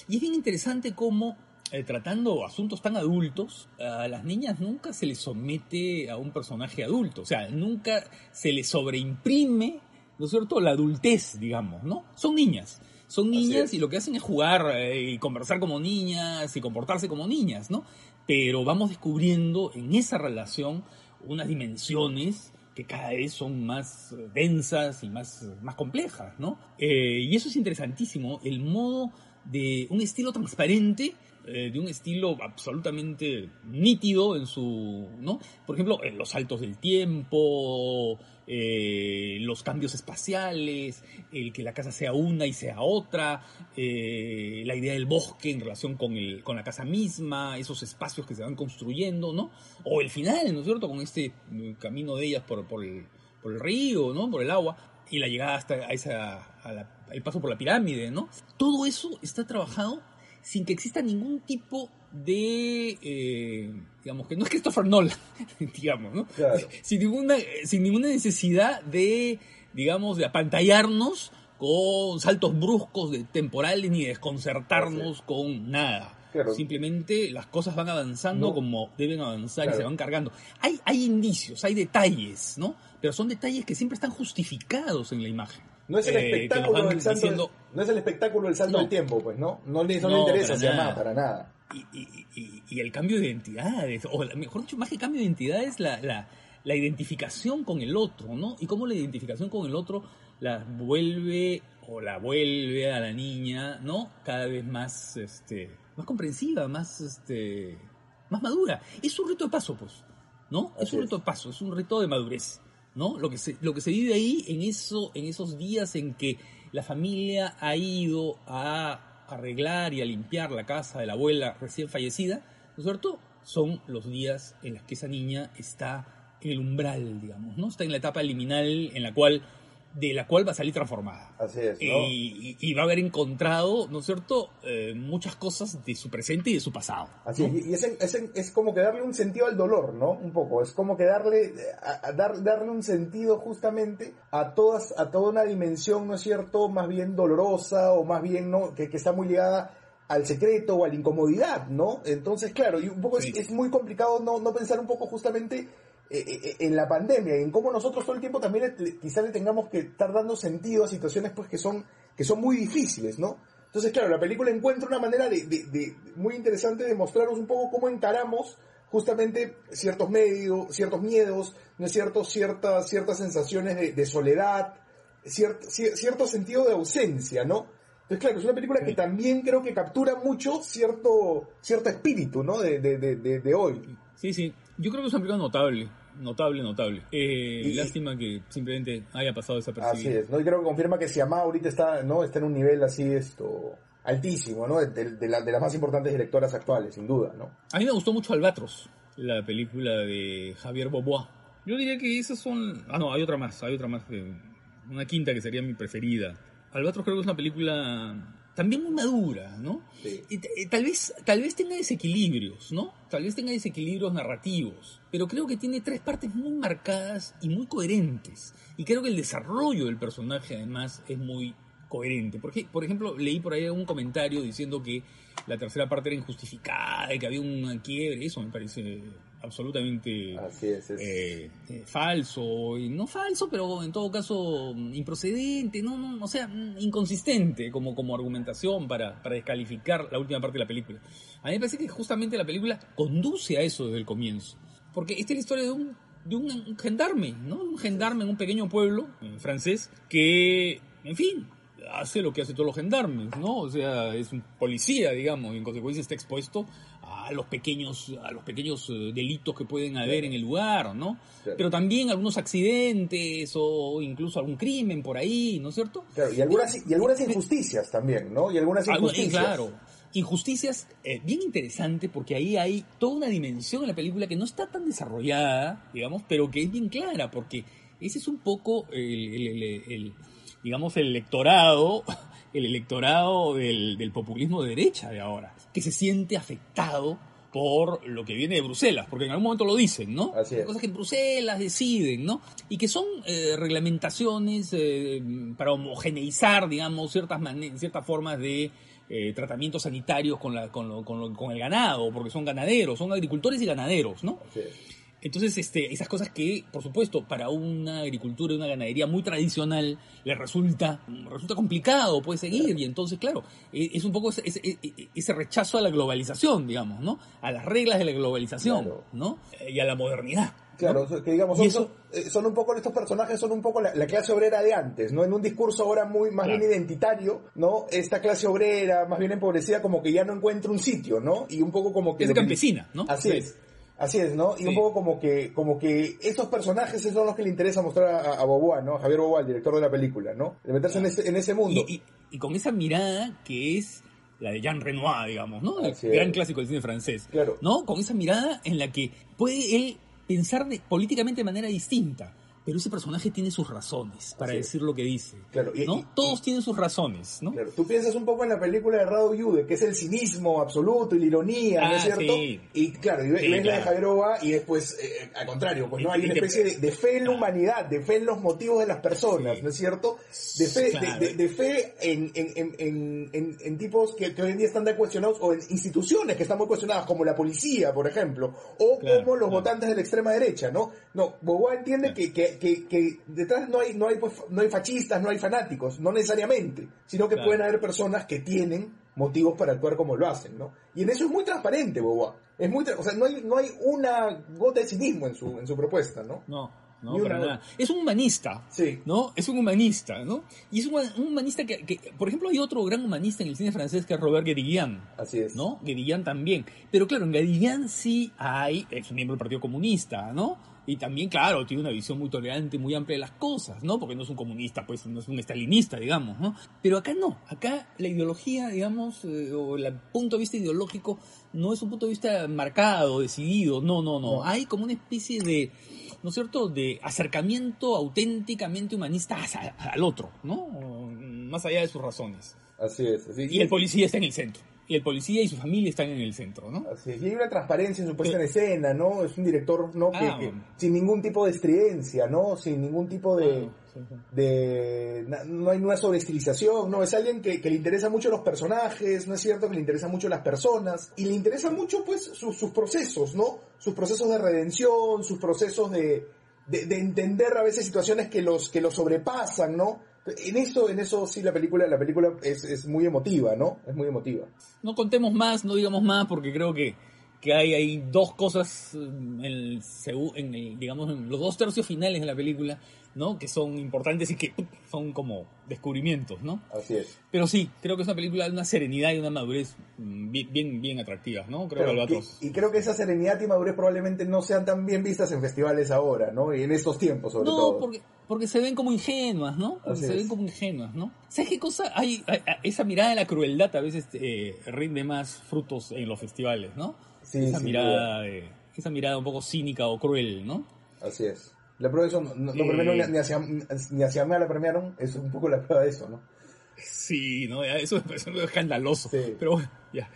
Speaker 2: Y es bien interesante cómo, eh, tratando asuntos tan adultos, a las niñas nunca se les somete a un personaje adulto, o sea, nunca se les sobreimprime, ¿no es cierto?, la adultez, digamos, ¿no? Son niñas son niñas y lo que hacen es jugar eh, y conversar como niñas y comportarse como niñas, ¿no? Pero vamos descubriendo en esa relación unas dimensiones que cada vez son más densas y más, más complejas, ¿no? Eh, y eso es interesantísimo, el modo de un estilo transparente, eh, de un estilo absolutamente nítido en su, ¿no? Por ejemplo, en los saltos del tiempo, eh, los cambios espaciales, el que la casa sea una y sea otra, eh, la idea del bosque en relación con, el, con la casa misma, esos espacios que se van construyendo, ¿no? O el final, ¿no es cierto? Con este camino de ellas por, por, el, por el río, ¿no? Por el agua y la llegada hasta a esa, el paso por la pirámide, ¿no? Todo eso está trabajado sin que exista ningún tipo de, eh, digamos, que no es Christopher Nolan, digamos, ¿no? Sin, ninguna, sin ninguna necesidad de, digamos, de apantallarnos con saltos bruscos de temporales ni desconcertarnos con nada.
Speaker 3: Claro.
Speaker 2: Simplemente las cosas van avanzando
Speaker 3: No.
Speaker 2: como deben avanzar y se van cargando. Hay, hay indicios, hay detalles, ¿no? Pero son detalles que siempre están justificados en la imagen.
Speaker 3: No es el
Speaker 2: Eh,
Speaker 3: espectáculo del salto,
Speaker 2: diciendo-
Speaker 3: no es el espectáculo del salto
Speaker 2: No.
Speaker 3: del tiempo, pues, ¿no? No le, no le interesa
Speaker 2: nada.
Speaker 3: nada, para nada.
Speaker 2: y, y- y- y el cambio de identidades, o la- mejor dicho, más que cambio de identidades, la, la, la identificación con el otro, ¿no? Y cómo la identificación con el otro la vuelve o la vuelve a la niña, ¿no? Cada vez más, este, más comprensiva, más, este, más madura. Es un rito de paso, pues, ¿no? es un
Speaker 3: es.
Speaker 2: rito de paso, es un rito de madurez, ¿no? Lo que se, lo que se vive ahí en, eso, en esos días en que la familia ha ido a arreglar y a limpiar la casa de la abuela recién fallecida, ¿no es cierto? Son los días en los que esa niña está en el umbral, digamos, ¿no? Está en la etapa liminal en la cual, de la cual va a salir transformada.
Speaker 3: Así es, ¿no?
Speaker 2: Y, y- y va a haber encontrado, ¿no es cierto?, Eh, muchas cosas de su presente y de su pasado.
Speaker 3: Así
Speaker 2: ¿no?
Speaker 3: es, y es, es, es como que darle un sentido al dolor, ¿no? Un poco, es como que darle, a- a dar, darle un sentido justamente a todas, a toda una dimensión, ¿no es cierto?, más bien dolorosa o más bien, ¿no?, que, que está muy ligada al secreto o a la incomodidad, ¿no? Entonces, claro, y un poco es-
Speaker 2: Sí.
Speaker 3: es, muy complicado no, no pensar un poco justamente en la pandemia y en cómo nosotros todo el tiempo también quizás le tengamos que estar dando sentido a situaciones pues que son, que son muy difíciles, ¿no? Entonces, claro, la película encuentra una manera de, de- de- muy interesante de mostrarnos un poco cómo encaramos justamente ciertos medios, ciertos miedos, ¿no es cierto? Ciertas, ciertas sensaciones de, de soledad, cierto, cier- cierto sentido de ausencia, ¿no? Entonces, claro, es una película que
Speaker 2: Sí.
Speaker 3: también creo que captura mucho cierto, cierto espíritu, ¿no? De, de, de- de hoy.
Speaker 2: Sí, sí. Yo creo que es una película notable. Notable, notable. Eh,
Speaker 3: Y-
Speaker 2: lástima que simplemente haya pasado
Speaker 3: Así
Speaker 2: desapercibida.
Speaker 3: es, ¿no? Y creo que confirma que Siamá ahorita está, ¿no? Está en un nivel así, esto, altísimo, ¿no? De, de la- de las más importantes directoras actuales, sin duda, ¿no?
Speaker 2: A mí me gustó mucho Albatros, la película de Javier Bobois. Yo diría que esas son... Ah, no, hay otra más, hay otra más. Una quinta que sería mi preferida. Albatros creo que es una película también muy madura, ¿no?
Speaker 3: Sí.
Speaker 2: Y tal vez, tal vez tenga desequilibrios, ¿no? Tal vez tenga desequilibrios narrativos, pero creo que tiene tres partes muy marcadas y muy coherentes. Y creo que el desarrollo del personaje además es muy coherente. Porque, por ejemplo, leí por ahí un comentario diciendo que la tercera parte era injustificada y que había un quiebre. Eso me parece absolutamente
Speaker 3: Así es, es-
Speaker 2: eh, eh, falso, y no falso, pero en todo caso mm, improcedente, no, no, o sea, mm, inconsistente como, como argumentación para, para descalificar la última parte de la película. A mí me parece que justamente la película conduce a eso desde el comienzo, porque esta es la historia de un, de un, gendarme, ¿no? Un gendarme en un pequeño pueblo eh, francés que, en fin, hace lo que hace todos los gendarmes, ¿no? O sea, es un policía, digamos, y en consecuencia está expuesto a los pequeños, a los pequeños eh, delitos que pueden haber en el lugar, ¿no?
Speaker 3: Claro.
Speaker 2: Pero también algunos accidentes o incluso algún crimen por ahí, ¿no es cierto?
Speaker 3: Claro, y algunas, y algunas injusticias también, ¿no? Y algunas injusticias.
Speaker 2: claro. Injusticias, eh, bien interesante porque ahí hay toda una dimensión en la película que no está tan desarrollada, digamos, pero que es bien clara porque ese es un poco el, el- el- el- digamos, el electorado, el electorado del, del populismo de derecha de ahora, que se siente afectado por lo que viene de Bruselas, porque en algún momento lo dicen, ¿no?
Speaker 3: Así es.
Speaker 2: Cosas que en Bruselas deciden, ¿no? Y que son eh, reglamentaciones eh, para homogeneizar, digamos, ciertas, ciertas formas de eh, tratamientos sanitarios con, la, con, lo- con lo- con el ganado, porque son ganaderos, son agricultores y ganaderos, ¿no?
Speaker 3: Así es.
Speaker 2: Entonces, este, esas cosas que, por supuesto, para una agricultura y una ganadería muy tradicional les resulta, resulta complicado, puede seguir, y entonces, claro, eh, es un poco ese, ese- ese rechazo a la globalización, digamos, ¿no? A las reglas de la globalización,
Speaker 3: Claro.
Speaker 2: ¿no? Y a la modernidad. ¿no?
Speaker 3: Claro, que digamos, son,
Speaker 2: eso-
Speaker 3: son, eh, son un poco, estos personajes son un poco la, la clase obrera de antes, ¿no? En un discurso ahora muy, más
Speaker 2: Claro.
Speaker 3: bien identitario, ¿no? Esta clase obrera, más bien empobrecida, como que ya no encuentra un sitio, ¿no? Y un poco como que...
Speaker 2: Es
Speaker 3: que-
Speaker 2: campesina, ¿no?
Speaker 3: Así
Speaker 2: Sí.
Speaker 3: es. Así es, ¿no? Y un poco como que, como que esos personajes son los que le interesa mostrar a, a Boboa, ¿no? A Javier Boboa, el director de la película, ¿no? De meterse en ese, en ese mundo.
Speaker 2: Y, y- y con esa mirada que es la de Jean Renoir, digamos, ¿no? El
Speaker 3: Así
Speaker 2: gran
Speaker 3: es.
Speaker 2: clásico del cine francés.
Speaker 3: Claro.
Speaker 2: ¿No? Con esa mirada en la que puede él pensar de- políticamente de manera distinta. Pero ese personaje tiene sus razones para decir lo que dice.
Speaker 3: Claro, y-
Speaker 2: ¿no?
Speaker 3: y-
Speaker 2: Todos tienen sus razones, ¿no?
Speaker 3: Claro, tú piensas un poco en la película de Rado Yude, que es el cinismo absoluto y la ironía, ¿no
Speaker 2: Ah,
Speaker 3: es cierto?
Speaker 2: sí.
Speaker 3: Y claro, y
Speaker 2: Sí,
Speaker 3: ves la de. Javier y después, eh, al contrario, pues no hay una especie de, de fe en la humanidad, de fe en los motivos de las personas. ¿no es cierto? De fe, de-
Speaker 2: Claro.
Speaker 3: de, de fe en, en, en, en, en- en tipos que, que hoy en día están de cuestionados, o en instituciones que están muy cuestionadas, como la policía, por ejemplo, o como los votantes de la extrema derecha, ¿no? No, Boboa entiende que, que, que, que detrás no hay, no, hay, pues, no hay fascistas, no hay fanáticos, no necesariamente, sino que
Speaker 2: Claro.
Speaker 3: pueden haber personas que tienen motivos para actuar como lo hacen, ¿no? Y en eso es muy transparente, Boboa. Es muy, o sea, no hay, no hay una gota de cinismo en su, en su propuesta, ¿no?
Speaker 2: No, no, para nada. Es un humanista.
Speaker 3: Sí.
Speaker 2: ¿no? Es un humanista, ¿no? Y es un, un humanista que, que- por ejemplo, hay otro gran humanista en el cine francés que es Robert Guédiguian,
Speaker 3: Así es.
Speaker 2: ¿no? Guédiguian también. Pero claro, en Guédiguian sí hay, es un miembro del Partido Comunista, ¿no? Y también, claro, tiene una visión muy tolerante, muy amplia de las cosas, ¿no? Porque no es un comunista, pues no es un estalinista, digamos, ¿no? Pero acá no, acá la ideología, digamos, eh, o el punto de vista ideológico no es un punto de vista marcado, decidido, no, no, no. Hay como una especie de, ¿no es cierto?, de acercamiento auténticamente humanista al otro, ¿no? Más allá de sus razones.
Speaker 3: Así es. así-
Speaker 2: Y el policía está en el centro. Y el policía y su familia están en el centro, ¿no?
Speaker 3: Así es. Y hay una transparencia en su puesta en escena, ¿no? Es un director, ¿no?
Speaker 2: Ah,
Speaker 3: que- sin ningún tipo de estridencia, ¿no? Sin ningún tipo de...
Speaker 2: Ah, sí, sí.
Speaker 3: de no hay una sobreestilización, no, es alguien que, que le interesa mucho los personajes, ¿no es cierto? Que le interesa mucho las personas y le interesa mucho pues sus, sus procesos, ¿no? Sus procesos de redención, sus procesos de, de, de entender a veces situaciones que los, que los sobrepasan, ¿no? En eso, en eso sí la película, la película es, es muy emotiva, ¿no? Es muy emotiva.
Speaker 2: No contemos más, no digamos más, porque creo que, que hay, hay dos cosas en, el, segu- en el, digamos, en los dos tercios finales de la película, ¿no? Que son importantes y que son como descubrimientos, ¿no?
Speaker 3: Así es.
Speaker 2: Pero sí, creo que es una película de una serenidad y una madurez mm, bien, bien, bien atractivas, ¿no? Creo que
Speaker 3: Pero, y, creo que esa serenidad y madurez probablemente no sean tan bien vistas en festivales ahora, ¿no? Y en estos tiempos, sobre
Speaker 2: No,
Speaker 3: todo.
Speaker 2: porque, porque se ven como ingenuas, ¿no? Porque se ven como ingenuas, ¿no? ¿Sabes qué cosa? Hay, hay- esa mirada de la crueldad a veces eh, rinde más frutos en los festivales, ¿no?
Speaker 3: Sí,
Speaker 2: esa mirada de, esa mirada un poco cínica o cruel, ¿no?
Speaker 3: Así es. La prueba de eso, no, no
Speaker 2: Eh.
Speaker 3: premiaron ni- hacia, ni hacia mí la premiaron, es un poco la prueba de eso, ¿no?
Speaker 2: Sí, ¿no? Eso me parece escandaloso.
Speaker 3: Sí.
Speaker 2: Pero bueno, ya.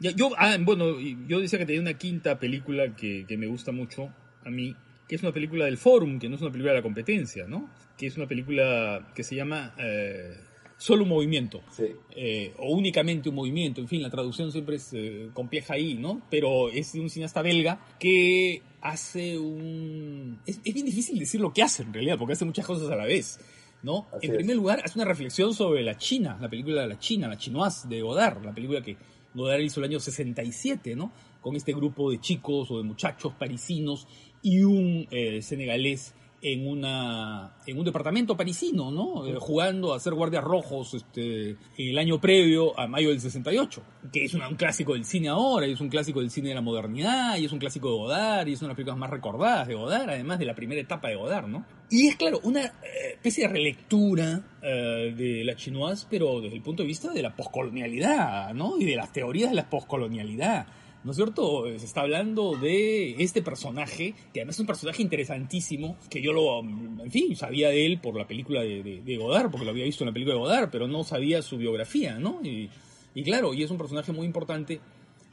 Speaker 2: Ya, yo, ah, bueno, yo decía que tenía una quinta película que, que me gusta mucho a mí, que es una película del Forum, que no es una película de la competencia, ¿no? Que es una película que se llama eh, Solo un movimiento.
Speaker 3: Sí.
Speaker 2: eh, o únicamente un movimiento, en fin, la traducción siempre es eh, compleja ahí, ¿no? Pero es de un cineasta belga que hace un... Es, es bien difícil decir lo que hace en realidad, porque hace muchas cosas a la vez, ¿no?
Speaker 3: Así
Speaker 2: en
Speaker 3: es.
Speaker 2: primer lugar, hace una reflexión sobre la China, la película de la China, la Chinoise de Godard, la película que Godard hizo el año 67, ¿no? Con este grupo de chicos o de muchachos parisinos y un eh, senegalés en una en un departamento parisino, ¿no? Eh, jugando a ser guardias rojos este el año previo a mayo del 68, que es un clásico del cine ahora, y es un clásico del cine de la modernidad, y es un clásico de Godard, y es una de las películas más recordadas de Godard, además de la primera etapa de Godard, ¿no? Y es claro, una eh, especie de relectura eh, de la chinoise, pero desde el punto de vista de la poscolonialidad, ¿no? Y de las teorías de la poscolonialidad. ¿No es cierto? Se está hablando de este personaje, que además es un personaje interesantísimo, que yo lo, en fin, sabía de él por la película de Godard, porque lo había visto en la película de Godard, pero no sabía su biografía, ¿no? Y, y claro, y es un personaje muy importante,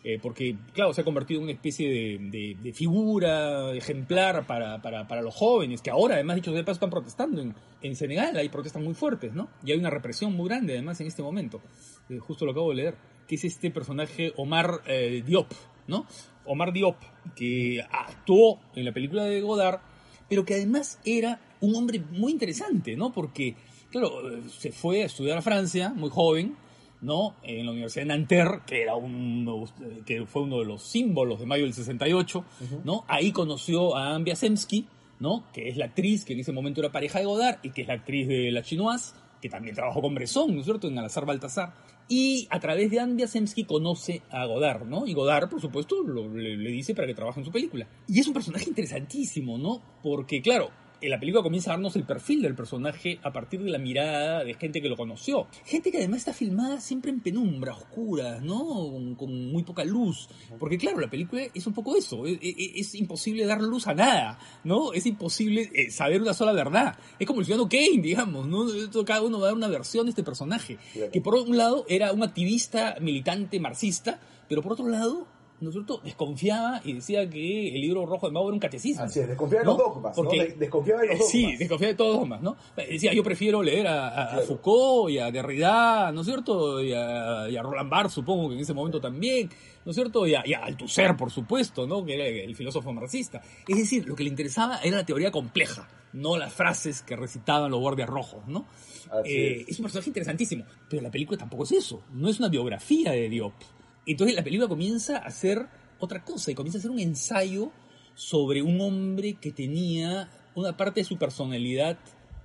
Speaker 2: eh, porque, claro, se ha convertido en una especie de, figura ejemplar para, para, para los jóvenes, que ahora, además, dicho de paso, están protestando en, en Senegal, hay protestas muy fuertes, ¿no? Y hay una represión muy grande, además, en este momento. Eh, justo lo acabo de leer, que es este personaje Omar eh, Diop, ¿no? Omar Diop, que actuó en la película de Godard, pero que además era un hombre muy interesante, ¿no? Porque, claro, eh, se fue a estudiar a Francia, muy joven, ¿no? En la Universidad de Nanterre, que, era un, que fue uno de los símbolos de mayo del 68, ¿no? Ahí conoció a Ambia Semsky, ¿no? Que es la actriz que en ese momento era pareja de Godard y que es la actriz de La Chinoise, que también trabajó con Bresson, ¿no es cierto?, en Alazar Baltasar. Y a través de Ambia Semsky conoce a Godard, ¿no? Y Godard, por supuesto, lo- le, le dice para que trabaje en su película. Y es un personaje interesantísimo, ¿no? Porque, claro, la película comienza a darnos el perfil del personaje a partir de la mirada de gente que lo conoció. Gente que además está filmada siempre en penumbra, oscura, ¿no? Con, con muy poca luz. Porque claro, la película es un poco eso. Es, es- es imposible dar luz a nada, ¿no? Es imposible eh, saber una sola verdad. Es como el ciudadano Kane, digamos, ¿no? Cada uno va a dar una versión de este personaje. Que por un lado era un activista militante marxista, pero por otro lado... ¿No es cierto? Desconfiaba y decía que el libro rojo de Mao era un catecismo.
Speaker 3: Así es, desconfiaba de
Speaker 2: ¿no?
Speaker 3: los dogmas, ¿no?
Speaker 2: Porque-
Speaker 3: De- desconfiaba de los dogmas.
Speaker 2: Sí, desconfiaba de todos los dogmas, ¿no? Decía, yo prefiero leer a, a- a
Speaker 3: Claro.
Speaker 2: Foucault y a Derrida, ¿no es cierto? Y a, y a Roland Barthes, supongo que en ese momento también, ¿no es cierto? Y a, y Althusser, por supuesto, ¿no? Que era el filósofo marxista. Es decir, lo que le interesaba era la teoría compleja, no las frases que recitaban los guardias rojos, ¿no? Eh,
Speaker 3: es.
Speaker 2: es un personaje interesantísimo, pero la película tampoco es eso, no es una biografía de Diop. Entonces la película comienza a ser otra cosa y comienza a ser un ensayo sobre un hombre que tenía una parte de su personalidad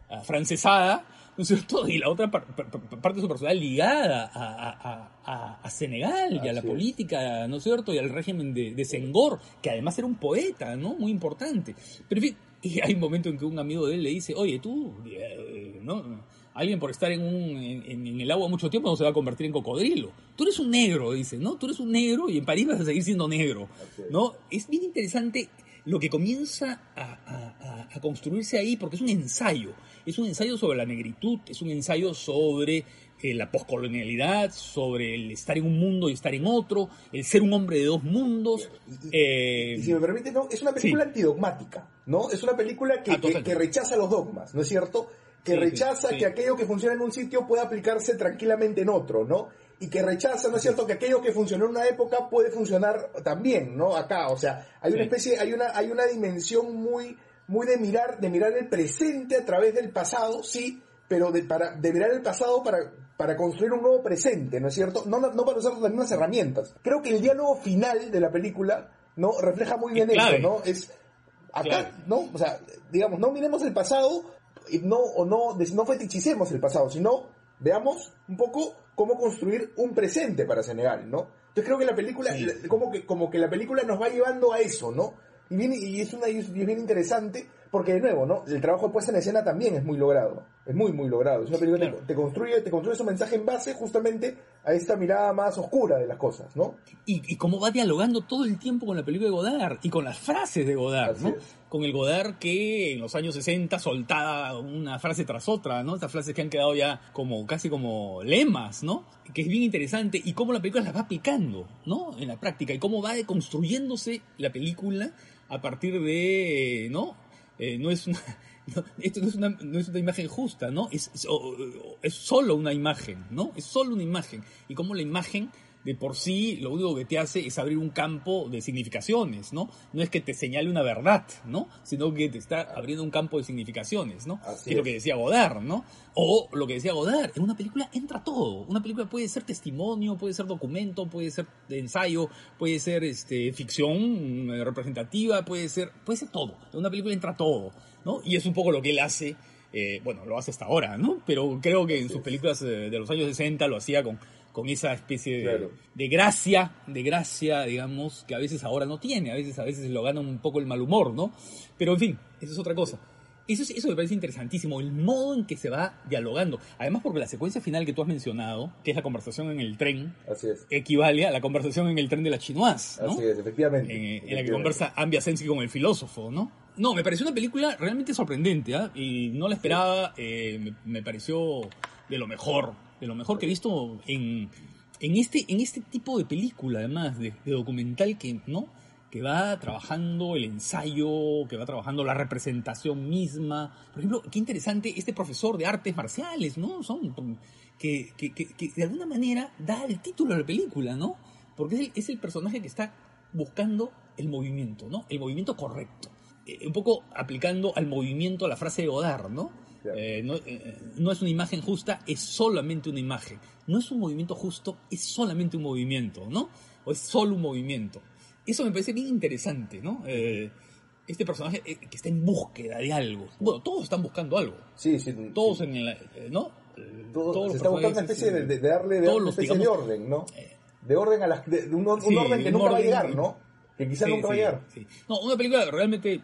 Speaker 2: ah, francesada, ¿no es cierto? Y la otra par- par- par- parte de su personalidad ligada a, a- a- a Senegal y a la
Speaker 3: es.
Speaker 2: política, ¿no es cierto? Y al régimen de, de Senghor, que además era un poeta, ¿no? Muy importante. Pero en fin, y hay un momento en que un amigo de él le dice, oye, tú, eh, ¿no? Alguien por estar en, un, en, en el agua mucho tiempo no se va a convertir en cocodrilo. Tú eres un negro, dice, ¿no? Tú eres un negro y en París vas a seguir siendo negro. ¿no? Es bien interesante lo que comienza a, a- a- a construirse ahí porque es un ensayo. Es un ensayo sobre la negritud, es un ensayo sobre eh, la poscolonialidad, sobre el estar en un mundo y estar en otro, el ser un hombre de dos mundos. eh,
Speaker 3: Y si me permite, no, es una película antidogmática, ¿no? Es una película que,
Speaker 2: Ah,
Speaker 3: que rechaza los dogmas, ¿no es cierto? Que
Speaker 2: Sí,
Speaker 3: rechaza
Speaker 2: sí.
Speaker 3: que aquello que funciona en un sitio pueda aplicarse tranquilamente en otro, ¿no? Y que rechaza, ¿no es cierto?, que aquello que funcionó en una época puede funcionar también, ¿no? Acá, o sea, hay una especie, hay una, hay una dimensión muy, muy de mirar, de mirar el presente a través del pasado, sí, pero de, para, de mirar el pasado para, para construir un nuevo presente, ¿no es cierto? No, no, para usar las mismas herramientas. Creo que el diálogo final de la película, ¿no? Refleja muy bien eso, ¿no? Es, acá,
Speaker 2: Claro.
Speaker 3: ¿no? O sea, digamos, no miremos el pasado no, o no, no fetichicemos el pasado, sino veamos un poco cómo construir un presente para Senegal, ¿no? Entonces creo que la película,
Speaker 2: Sí.
Speaker 3: como que, como que la película nos va llevando a eso, ¿no? Y, bien, y es una y es bien interesante porque de nuevo, ¿no? El trabajo de puesta en escena también es muy logrado, es muy muy logrado. Es una película que
Speaker 2: Claro.
Speaker 3: te, te construye, te construye su mensaje en base justamente a esta mirada más oscura de las cosas, ¿no?
Speaker 2: y, y cómo va dialogando todo el tiempo con la película de Godard y con las frases de Godard,
Speaker 3: Así
Speaker 2: ¿no?
Speaker 3: es.
Speaker 2: Con el Godard que en los años 60 soltaba una frase tras otra, ¿no? Estas frases que han quedado ya como casi como lemas, ¿no? Que es bien interesante y cómo la película las va aplicando, ¿no? En la práctica y cómo va construyéndose la película a partir de, ¿no? Eh, no es una, no, esto no es, una, no es una imagen justa, ¿no? Es, es, es solo una imagen, ¿no? Es solo una imagen. Y cómo la imagen de por sí lo único que te hace es abrir un campo de significaciones, ¿no? No es que te señale una verdad, ¿no? Sino que te está abriendo un campo de significaciones, ¿no?
Speaker 3: Así
Speaker 2: es lo que decía Godard, ¿no? O lo que decía Godard, en una película entra todo. Una película puede ser testimonio, puede ser documento, puede ser ensayo, puede ser este, ficción eh, representativa, puede ser, puede ser todo. En una película entra todo, ¿no? Y es un poco lo que él hace, eh, bueno, lo hace hasta ahora, ¿no? Pero creo que en sus películas eh, de los años 60 lo hacía con, con esa especie de,
Speaker 3: Claro.
Speaker 2: de gracia, de gracia, digamos, que a veces ahora no tiene, a veces, a veces lo gana un poco el mal humor, ¿no? Pero en fin, eso es otra cosa. Eso, es- eso me parece interesantísimo, el modo en que se va dialogando. Además, porque la secuencia final que tú has mencionado, que es la conversación en el tren,
Speaker 3: Así es.
Speaker 2: equivale a la conversación en el tren de la Chinoise, ¿no?
Speaker 3: Así es, efectivamente.
Speaker 2: En, en la que conversa Ambiasensky con el filósofo, ¿no? No, me pareció una película realmente sorprendente, ¿ah? Y no la esperaba, eh, me, me pareció de lo mejor, de lo mejor que he visto en, este, este tipo de película, además, de, documental que, ¿no? que va trabajando el ensayo, que va trabajando la representación misma. Por ejemplo, qué interesante este profesor de artes marciales, ¿no? Son que de alguna manera da el título a la película, ¿no? Porque es el, es el personaje que está buscando el movimiento, ¿no? El movimiento correcto. Eh, un poco aplicando al movimiento la frase de Godard, ¿no? Eh, no, eh, no es una imagen justa, es solamente una imagen. No es un movimiento justo, es solamente un movimiento, ¿no? O es solo un movimiento. Eso me parece bien interesante, ¿no? Eh, este personaje eh, que está en búsqueda de algo. Bueno, todos están buscando algo.
Speaker 3: Sí, sí.
Speaker 2: Todos
Speaker 3: sí.
Speaker 2: en el, eh, ¿no? Eh,
Speaker 3: Todo-
Speaker 2: todos
Speaker 3: se está buscando una especie de,
Speaker 2: eh,
Speaker 3: de- darle de
Speaker 2: todos los,
Speaker 3: especie
Speaker 2: digamos,
Speaker 3: de orden, ¿no?
Speaker 2: eh,
Speaker 3: De orden a las, de, un, un
Speaker 2: Sí,
Speaker 3: orden que
Speaker 2: un
Speaker 3: nunca va a llegar, ¿no? Que quizá
Speaker 2: Sí,
Speaker 3: nunca va a llegar.
Speaker 2: No, una película realmente eh,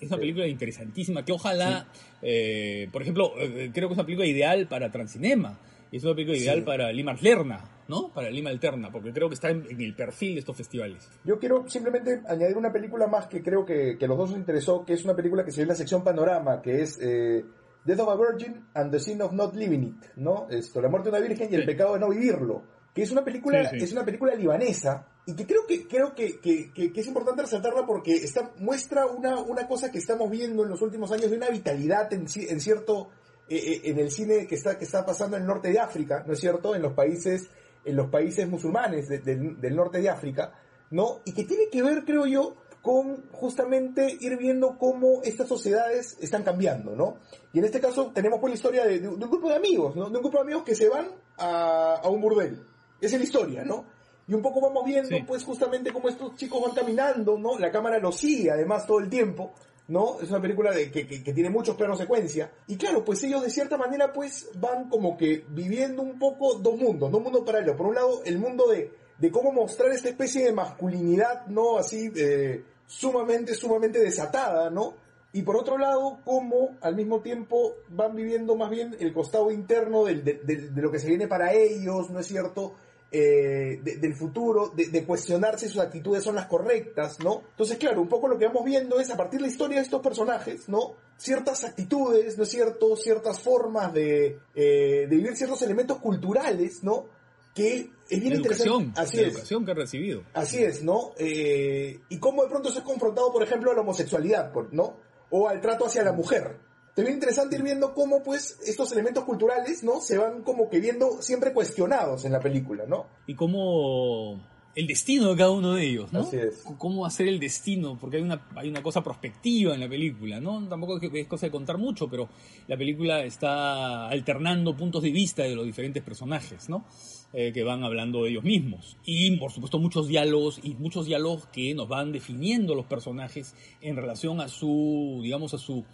Speaker 2: Es una película interesantísima que ojalá, eh, por ejemplo, eh, creo que es una película ideal para Transcinema. Es una película ideal para Lima Alterna, ¿no? Para Lima Alterna, porque creo que está en, el perfil de estos festivales.
Speaker 3: Yo quiero simplemente añadir una película más que creo que, que los dos nos interesó, que es una película que se ve en la sección Panorama, que es eh, Death of a Virgin and the Sin of Not Living It, ¿no? Esto, la muerte de una virgen y el pecado de no vivirlo. Que es una película, es una película libanesa y que creo que creo que, que, que, es importante resaltarla porque está, muestra una, una cosa que estamos viendo en los últimos años de una vitalidad en, en cierto eh, eh, en el cine que está, que está pasando en el norte de África, ¿no es cierto? En los países, en los países musulmanes del norte de África, ¿no? Y que tiene que ver, creo yo, con justamente ir viendo cómo estas sociedades están cambiando, ¿no? Y en este caso tenemos pues la historia de, un grupo de amigos, ¿no? De un grupo de amigos que se van a, a un burdel. Esa es la historia, ¿no? Y un poco vamos viendo, pues, justamente cómo estos chicos van caminando, ¿no? La cámara los sigue, además, todo el tiempo, ¿no? Es una película de, que, que, tiene muchos planos secuencia. Y claro, pues ellos de cierta manera pues van como que viviendo un poco dos mundos, dos mundos paralelos. Por un lado, el mundo de, de cómo mostrar esta especie de masculinidad, ¿no? Así, eh, sumamente, sumamente desatada, ¿no? Y por otro lado, cómo al mismo tiempo van viviendo más bien el costado interno de, de lo que se viene para ellos, ¿no es cierto? Eh, del futuro, de, cuestionarse si sus actitudes son las correctas, ¿no? Entonces, claro, un poco lo que vamos viendo es a partir de la historia de estos personajes, ¿no? Ciertas actitudes, ¿no es cierto? Ciertas formas de, eh, de vivir ciertos elementos culturales, ¿no? Que es bien interesante.
Speaker 2: Así la educación que ha recibido.
Speaker 3: Así es, ¿no? Eh, y cómo de pronto eso es confrontado, por ejemplo, a la homosexualidad, ¿no? O al trato hacia la mujer, también interesante ir viendo cómo pues estos elementos culturales, ¿no? Se van como que viendo siempre cuestionados en la película, ¿no?
Speaker 2: Y cómo el destino de cada uno de ellos, ¿no?
Speaker 3: Así es.
Speaker 2: Cómo hacer el destino, porque hay una, hay una cosa prospectiva en la película, ¿no? Tampoco es, cosa de contar mucho, pero la película está alternando puntos de vista de los diferentes personajes, ¿no? Eh, que van hablando de ellos mismos. Y, por supuesto, muchos diálogos y muchos diálogos que nos van definiendo los personajes en relación a su, digamos, a su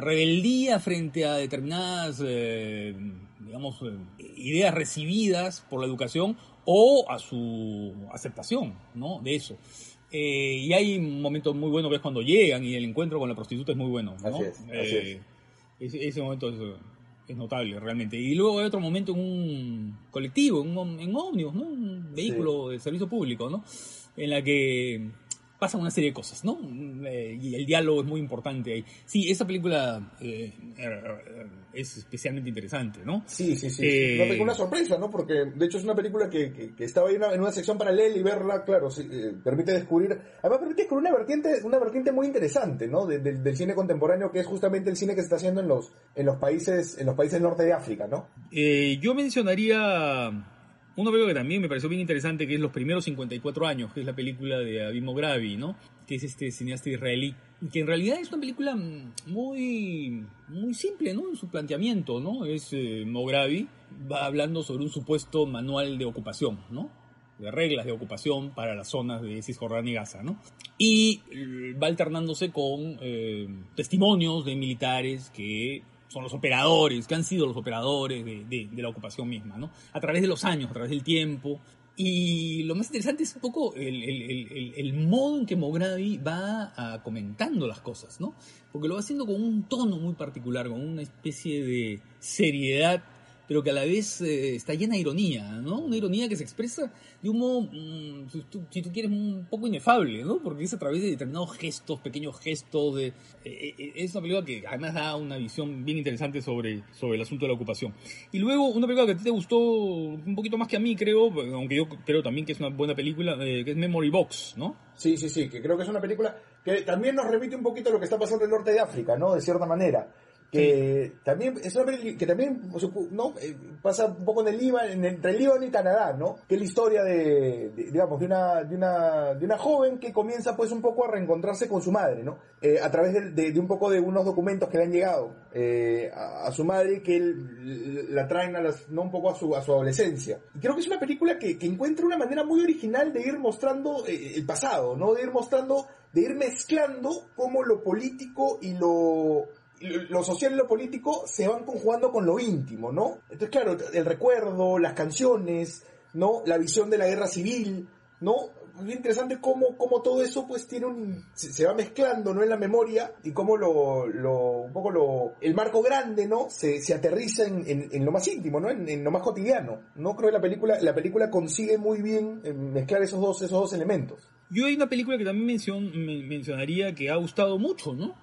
Speaker 2: rebeldía frente a determinadas, eh, digamos, eh, ideas recibidas por la educación o a su aceptación, ¿no? De eso. Eh, y hay un momento muy bueno que es cuando llegan y el encuentro con la prostituta es muy bueno, ¿no? Ese, momento es, notable realmente. Y luego hay otro momento en un colectivo, en un en ómnibus, ¿no? Un vehículo de servicio público, ¿no? En la que pasan una serie de cosas, ¿no? Eh, y el diálogo es muy importante ahí. Sí, esa película eh, eh, es especialmente interesante, ¿no?
Speaker 3: Sí, sí, sí. no tengo una sorpresa, ¿no? Porque de hecho es una película que, que, estaba ahí en una sección paralela y verla, claro, permite descubrir, además permite descubrir una vertiente, una vertiente muy interesante, ¿no? del cine contemporáneo que es justamente el cine que se está haciendo en los, en los países, en los países norte de África, ¿no?
Speaker 2: yo mencionaría una película que también me pareció bien interesante, que es Los primeros 54 años, que es la película de Abim Mogravi, ¿no? Que es este cineasta israelí, que en realidad es una película muy, muy simple, ¿no? En su planteamiento, ¿no? Es eh, Mogravi, va hablando sobre un supuesto manual de ocupación, ¿no? De reglas de ocupación para las zonas de Cisjordania y Gaza, ¿no? Y eh, va alternándose con eh, testimonios de militares que son los operadores, que han sido los operadores de, la ocupación misma, ¿no? A través de los años, a través del tiempo. Y lo más interesante es un poco el, modo en que Mogravi va comentando las cosas, ¿no? Porque lo va haciendo con un tono muy particular, con una especie de seriedad pero que a la vez eh, está llena de ironía, ¿no? Una ironía que se expresa de un modo, mm, si, tú, quieres, un poco inefable, ¿no? Porque es a través de determinados gestos, pequeños gestos, de, eh, eh, es una película que además da una visión bien interesante sobre, sobre el asunto de la ocupación. Y luego, una película que a ti te gustó un poquito más que a mí, creo, aunque yo creo también que es una buena película, que es Memory Box, ¿no?
Speaker 3: Sí, sí, sí, que creo que es una película que también nos remite un poquito a lo que está pasando en el norte de África, ¿no? De cierta manera que también es una que también no eh, pasa un poco en el Líbano, entre el Líbano y Canadá, ¿no? Que es la historia de, digamos de una de una de una joven que comienza pues un poco a reencontrarse con su madre, ¿no? Eh, a través de, un poco de unos documentos que le han llegado eh, a, su madre que él, la traen a las, no un poco a su a su adolescencia. Y creo que es una película que, encuentra una manera muy original de ir mostrando el pasado, ¿no? De ir mostrando, de ir mezclando cómo lo político y lo lo social y lo político se van conjugando con lo íntimo, ¿no? Entonces, claro, el recuerdo, las canciones, ¿no? La visión de la guerra civil, ¿no? Bien interesante cómo, cómo todo eso pues tiene un, se, va mezclando, ¿no? En la memoria y cómo lo, lo un poco lo, el marco grande, ¿no? Se, se aterriza en, en, en lo más íntimo, ¿no? En, en lo más cotidiano. No creo que la película, la película consigue muy bien eh, mezclar esos dos, esos dos elementos.
Speaker 2: Yo hay una película que también mencion- men- mencionaría que ha gustado mucho, ¿no?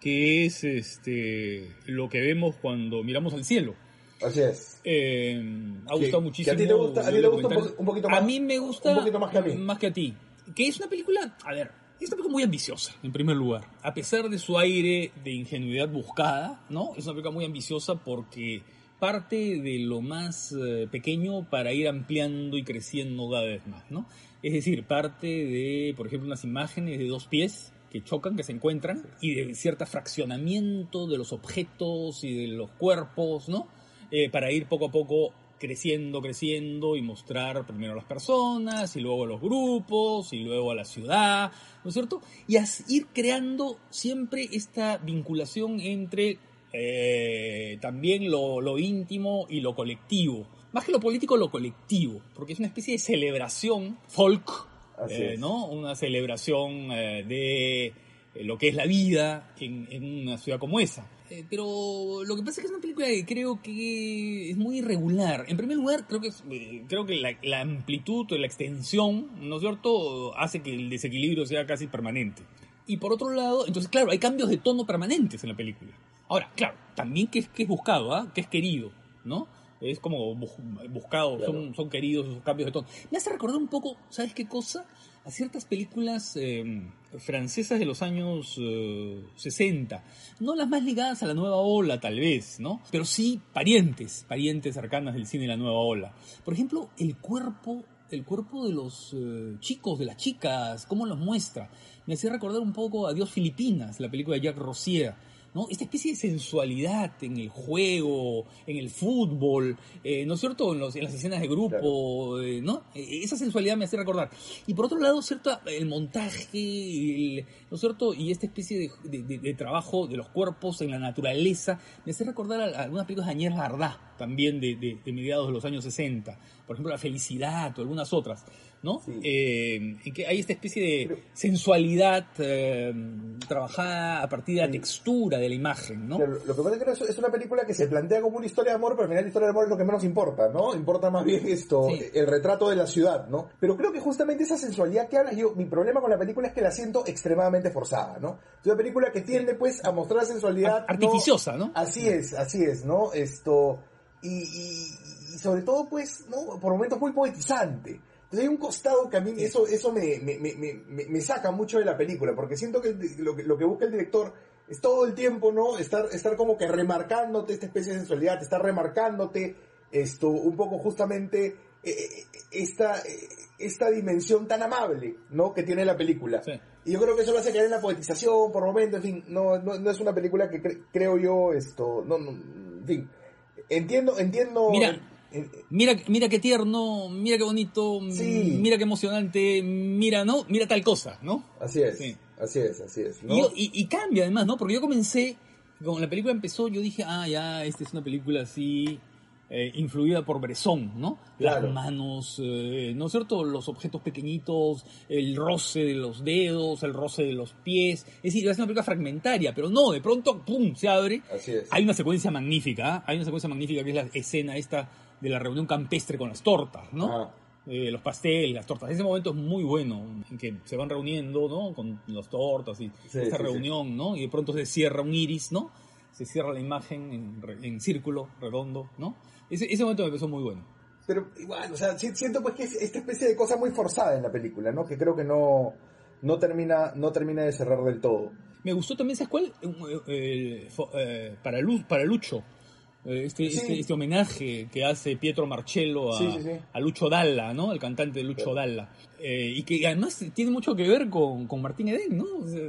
Speaker 2: Que es este lo que vemos cuando miramos al cielo.
Speaker 3: Así es.
Speaker 2: Eh, ha gustado
Speaker 3: que
Speaker 2: muchísimo.
Speaker 3: a ti te gusta- a ti te gusta un
Speaker 2: documental.
Speaker 3: po- un poquito más-
Speaker 2: A mí me gusta
Speaker 3: un poquito más que a mí.
Speaker 2: Más que a ti. Que es una película, a ver, es una película muy ambiciosa, en primer lugar. A pesar de su aire de ingenuidad buscada, ¿no? Es una película muy ambiciosa porque parte de lo más eh, pequeño para ir ampliando y creciendo cada vez más, ¿no? Es decir, parte de, por ejemplo, unas imágenes de dos pies que chocan, que se encuentran, y de cierto fraccionamiento de los objetos y de los cuerpos, ¿no? Eh, para ir poco a poco creciendo, creciendo y mostrar primero a las personas y luego a los grupos y luego a la ciudad, ¿no es cierto? Y as- ir creando siempre esta vinculación entre eh, también lo, lo íntimo y lo colectivo. Más que lo político, lo colectivo, porque es una especie de celebración folk, eh. ¿no? Una celebración eh, de eh, lo que es la vida en, en una ciudad como esa. Eh, pero lo que pasa es que es una película que creo que es muy irregular. En primer lugar, creo que, es, eh, creo que la, la amplitud o la extensión, ¿no es cierto?, hace que el desequilibrio sea casi permanente. Y por otro lado, entonces, claro, hay cambios de tono permanentes en la película. Ahora, claro, también que es, que es buscado, ¿ah? que es querido, ¿no? Es como bu- buscado, son,
Speaker 3: Claro.
Speaker 2: son queridos esos cambios de tono. Me hace recordar un poco, ¿sabes qué cosa? A ciertas películas eh, francesas de los años eh, 60. No las más ligadas a la nueva ola, tal vez, ¿no? Pero sí parientes, parientes cercanas del cine de la nueva ola. Por ejemplo, el cuerpo, el cuerpo de los eh, chicos, de las chicas, cómo los muestra. Me hacía recordar un poco a Dios Filipinas, la película de Jacques Rossier. ¿No? Esta especie de sensualidad en el juego, en el fútbol, eh, ¿no es cierto? En, los- en las escenas de grupo, eh, ¿no? Eh, Esa sensualidad me hace recordar. Y por otro lado, ¿cierto? El montaje, el- ¿no es cierto? Y esta especie de, de- de- de trabajo de los cuerpos en la naturaleza, me hace recordar a, a algunas películas de Agnès Varda, también de mediados de los años 60. Por ejemplo, La Felicidad o algunas otras, ¿no?
Speaker 3: Sí.
Speaker 2: Eh, en que hay esta especie de
Speaker 3: Pero-
Speaker 2: sensualidad eh, trabajada a partir de la textura de la imagen, ¿no?
Speaker 3: Lo que pasa es que es- es una película que se plantea como una historia de amor, pero al final la historia de amor es lo que menos importa, ¿no? Importa más bien esto,
Speaker 2: Sí.
Speaker 3: el retrato de la ciudad, ¿no? Pero creo que justamente esa sensualidad que hablas, yo, mi problema con la película es que la siento extremadamente forzada, ¿no? Es una película que tiende, pues, a mostrar sensualidad...
Speaker 2: Artificiosa, ¿no?
Speaker 3: Así es, así es, ¿no? Esto, y, y- y sobre todo, pues, ¿no? Por momentos muy poetizante. Entonces hay un costado que a mí eso, eso me, me, me, me, me saca mucho de la película, porque siento que el- lo, que lo que busca el director es todo el tiempo, ¿no? Estar, estar como que remarcándote esta especie de sensualidad, estar remarcándote esto, un poco justamente eh, eh, esta, eh, esta dimensión tan amable, ¿no? Que tiene la película.
Speaker 2: Sí.
Speaker 3: Y yo creo que eso lo hace caer en la poetización por momentos, en fin, no, no, no es una película que cre- creo yo esto, no, no, en fin, entiendo, entiendo.
Speaker 2: Mira, Mira, mira qué tierno, mira qué bonito,
Speaker 3: Sí.
Speaker 2: mira qué emocionante, mira, ¿no? Mira tal cosa, ¿no?
Speaker 3: así es,
Speaker 2: Sí.
Speaker 3: así es, así es. ¿no?
Speaker 2: Y, yo- y- y cambia además, ¿no? Porque yo comencé, cuando la película empezó, yo dije, ah, ya, esta es una película así, eh, influida por Bresson, ¿no?
Speaker 3: Claro.
Speaker 2: Las manos, eh, ¿no es cierto? Los objetos pequeñitos, el roce de los dedos, el roce de los pies. Es decir, es una película fragmentaria, pero no, de pronto, ¡pum!, se abre.
Speaker 3: Así es.
Speaker 2: Hay una secuencia magnífica, ¿ah? hay una secuencia magnífica que es la escena esta de la reunión campestre con las tortas, ¿no? Eh, los pasteles, las tortas. Ese momento es muy bueno, en que se van reuniendo, ¿no? Con las tortas y
Speaker 3: Sí,
Speaker 2: esta
Speaker 3: sí,
Speaker 2: reunión, ¿no? Y de pronto se cierra un iris, ¿no? Se cierra la imagen en, en círculo, redondo, ¿no? Ese, ese momento me pareció muy bueno.
Speaker 3: Pero igual, o sea, si- siento pues que es esta especie de cosa muy forzada en la película, ¿no? Que creo que no, no termina, no termina de cerrar del todo.
Speaker 2: Me gustó también, ¿sabes cuál? Eh, eh, eh, para, Lu- para Lucho. Eh, Este,
Speaker 3: Sí.
Speaker 2: este, este homenaje que hace Pietro Marcello a,
Speaker 3: Sí, sí, sí.
Speaker 2: a Lucho Dalla, ¿no? El cantante de Lucho. Dalla. Eh, y que además tiene mucho que ver con, con Martín Edén, ¿no? O sea,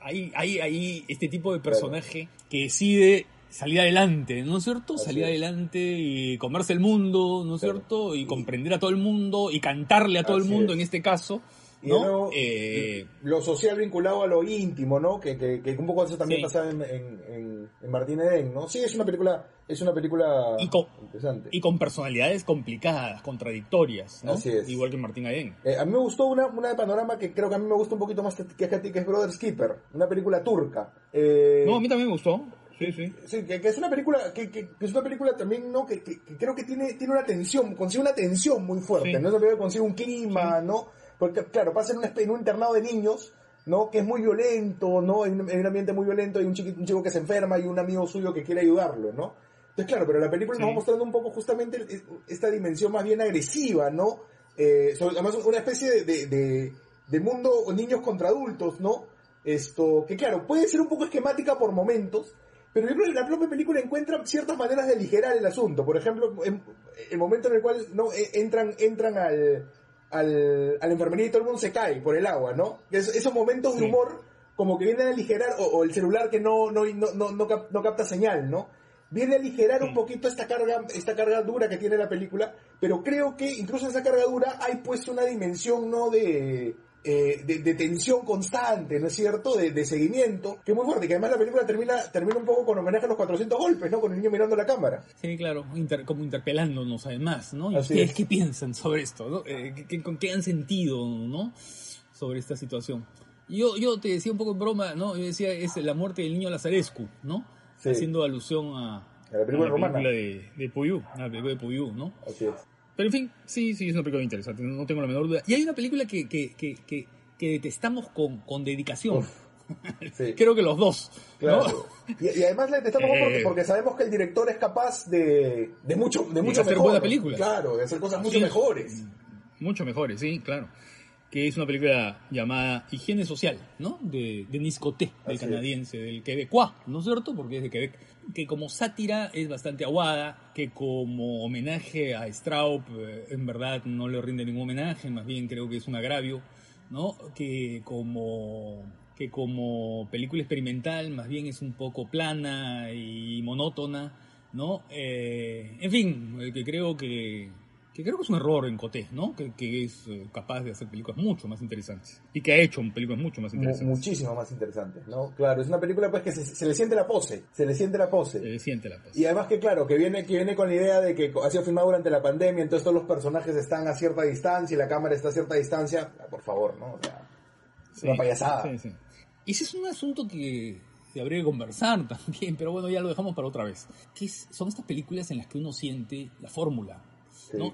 Speaker 2: hay, hay, hay este tipo de personaje que decide salir adelante, ¿no es cierto?
Speaker 3: Así
Speaker 2: salir
Speaker 3: es.
Speaker 2: adelante y comerse el mundo, ¿no es
Speaker 3: Claro.
Speaker 2: cierto? Y comprender a todo el mundo y cantarle a todo el mundo
Speaker 3: es.
Speaker 2: en este caso,
Speaker 3: Y eh, lo social vinculado a lo íntimo, ¿no? Que, que, un poco eso también pasaba en, en, en, Martín Eden, ¿no? Sí, es una película, es una película
Speaker 2: y con, interesante. Y con personalidades complicadas, contradictorias, ¿no?
Speaker 3: Así es.
Speaker 2: Igual que Martín Eden.
Speaker 3: Eh, a mí me gustó una, una de panorama que creo que a mí me gusta un poquito más que a ti, que es Brother Skipper, una película turca.
Speaker 2: Eh, no, a mí también me gustó. Sí, sí.
Speaker 3: sí que, es una película, que, que, es una película también, ¿no? Que, creo que tiene, tiene una tensión, consigue una tensión muy fuerte, ¿no? Es una película que consigue un clima, ¿no? Porque, claro, pasa en un, en un internado de niños, ¿no? Que es muy violento, ¿no? Hay un, ambiente muy violento, hay un chico, un chico que se enferma y un amigo suyo que quiere ayudarlo, ¿no? Entonces, claro, pero la película nos va mostrando un poco justamente esta dimensión más bien agresiva, ¿no? Eh, además, una especie de, de, de, mundo niños contra adultos, ¿no? Esto, que claro, puede ser un poco esquemática por momentos, pero yo creo que la propia película encuentra ciertas maneras de aligerar el asunto. Por ejemplo, el momento en el cual no e, entran, entran al, al, al enfermería y todo el mundo se cae por el agua, ¿no? esos momentos de humor como que vienen a aligerar, o, el celular que no, no, no, no, capta señal, ¿no? Viene a aligerar un poquito esta carga, esta carga dura que tiene la película, pero creo que incluso en esa carga dura hay pues una dimensión, ¿no? De, eh, de, tensión constante, ¿no es cierto? De, seguimiento, que es muy fuerte, que además la película termina, termina un poco con homenaje a los 400 golpes, ¿no? Con el niño mirando la cámara.
Speaker 2: Sí, claro, como interpelándonos además, ¿no? ¿Qué, ¿Qué, piensan sobre esto? ¿no? Eh, ¿qué, ¿Con qué han sentido, ¿no? Sobre esta situación. Yo, yo te decía un poco en broma, ¿no? Yo decía, es la muerte del niño Lazarescu, ¿no? Haciendo alusión a,
Speaker 3: la película,
Speaker 2: de, de Puyú, a la película de Puyú, ¿no?
Speaker 3: Así es.
Speaker 2: Pero en fin, sí, sí, es una película interesante, no tengo la menor duda. Y hay una película que, que, que, que, que detestamos con, con dedicación. Creo que los dos.
Speaker 3: Claro. Y, además la detestamos porque, eh. porque, sabemos que el director es capaz de, de mucho, de mucho
Speaker 2: hacer buenas películas.
Speaker 3: Claro, de hacer cosas mucho mejores.
Speaker 2: Mucho mejores, sí, claro. Que es una película llamada Higiene Social, ¿no? De Denis Coté, del canadiense, del Quebecois, ¿no es cierto? Porque es de Quebec que como sátira es bastante aguada, que como homenaje a Straub eh, en verdad no le rinde ningún homenaje, más bien creo que es un agravio, ¿no? Que como que como película experimental más bien es un poco plana y monótona, ¿no? Eh, en fin, que creo que que creo que es un error en Coté, ¿no? Que, que, es eh, capaz de hacer películas mucho más interesantes. Y que ha hecho películas mucho más interesantes.
Speaker 3: muchísimo más interesantes, ¿no? Claro, es una película pues que se, le siente la pose, se le siente la pose.
Speaker 2: Se le siente la pose.
Speaker 3: Y además que claro, que viene, que viene con la idea de que ha sido filmado durante la pandemia, entonces todos los personajes están a cierta distancia y la cámara está a cierta distancia. Ah, por favor, ¿no? O sea, es una payasada. Sí, sí.
Speaker 2: Y ese es un asunto que habría que conversar también, pero bueno, ya lo dejamos para otra vez. Que son estas películas en las que uno siente la fórmula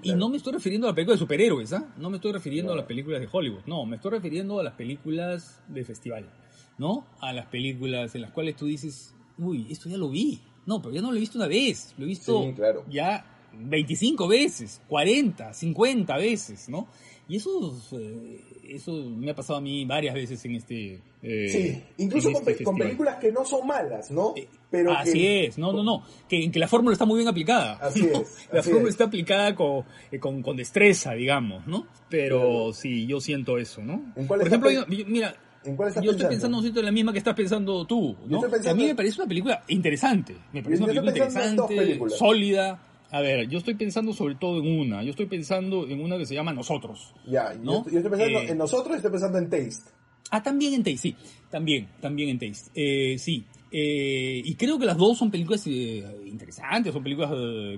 Speaker 2: y no me estoy refiriendo a la película de superhéroes, ¿ah? No me estoy refiriendo a las películas de Hollywood, no, me estoy refiriendo a las películas de festival, ¿no? A las películas en las cuales tú dices, uy, esto ya lo vi. No, pero ya no lo he visto una vez, lo he visto ya 25 veces, 40, 50 veces, ¿no? Y eso, eh, eso me ha pasado a mí varias veces en este.
Speaker 3: Eh, sí, incluso este con, películas que no son malas, ¿no?
Speaker 2: Eh, Pero así es, no, no, no. Que, que la fórmula está muy bien aplicada.
Speaker 3: Así es.
Speaker 2: la fórmula está aplicada con, con, con, destreza, digamos, ¿no? Pero sí, yo siento eso, ¿no?
Speaker 3: Por
Speaker 2: ejemplo, mira, yo estoy pensando en la misma que estás pensando tú, ¿no? A mí me parece una película interesante. Me parece una película interesante, sólida a ver, yo estoy pensando sobre todo en una. Yo estoy pensando en una que se llama Nosotros.
Speaker 3: Ya, yo, estoy, pensando eh, en Nosotros y estoy pensando en Taste.
Speaker 2: Ah, también en Taste, sí. También, también en Taste. Eh, sí. Eh, y creo que las dos son películas interesantes, son películas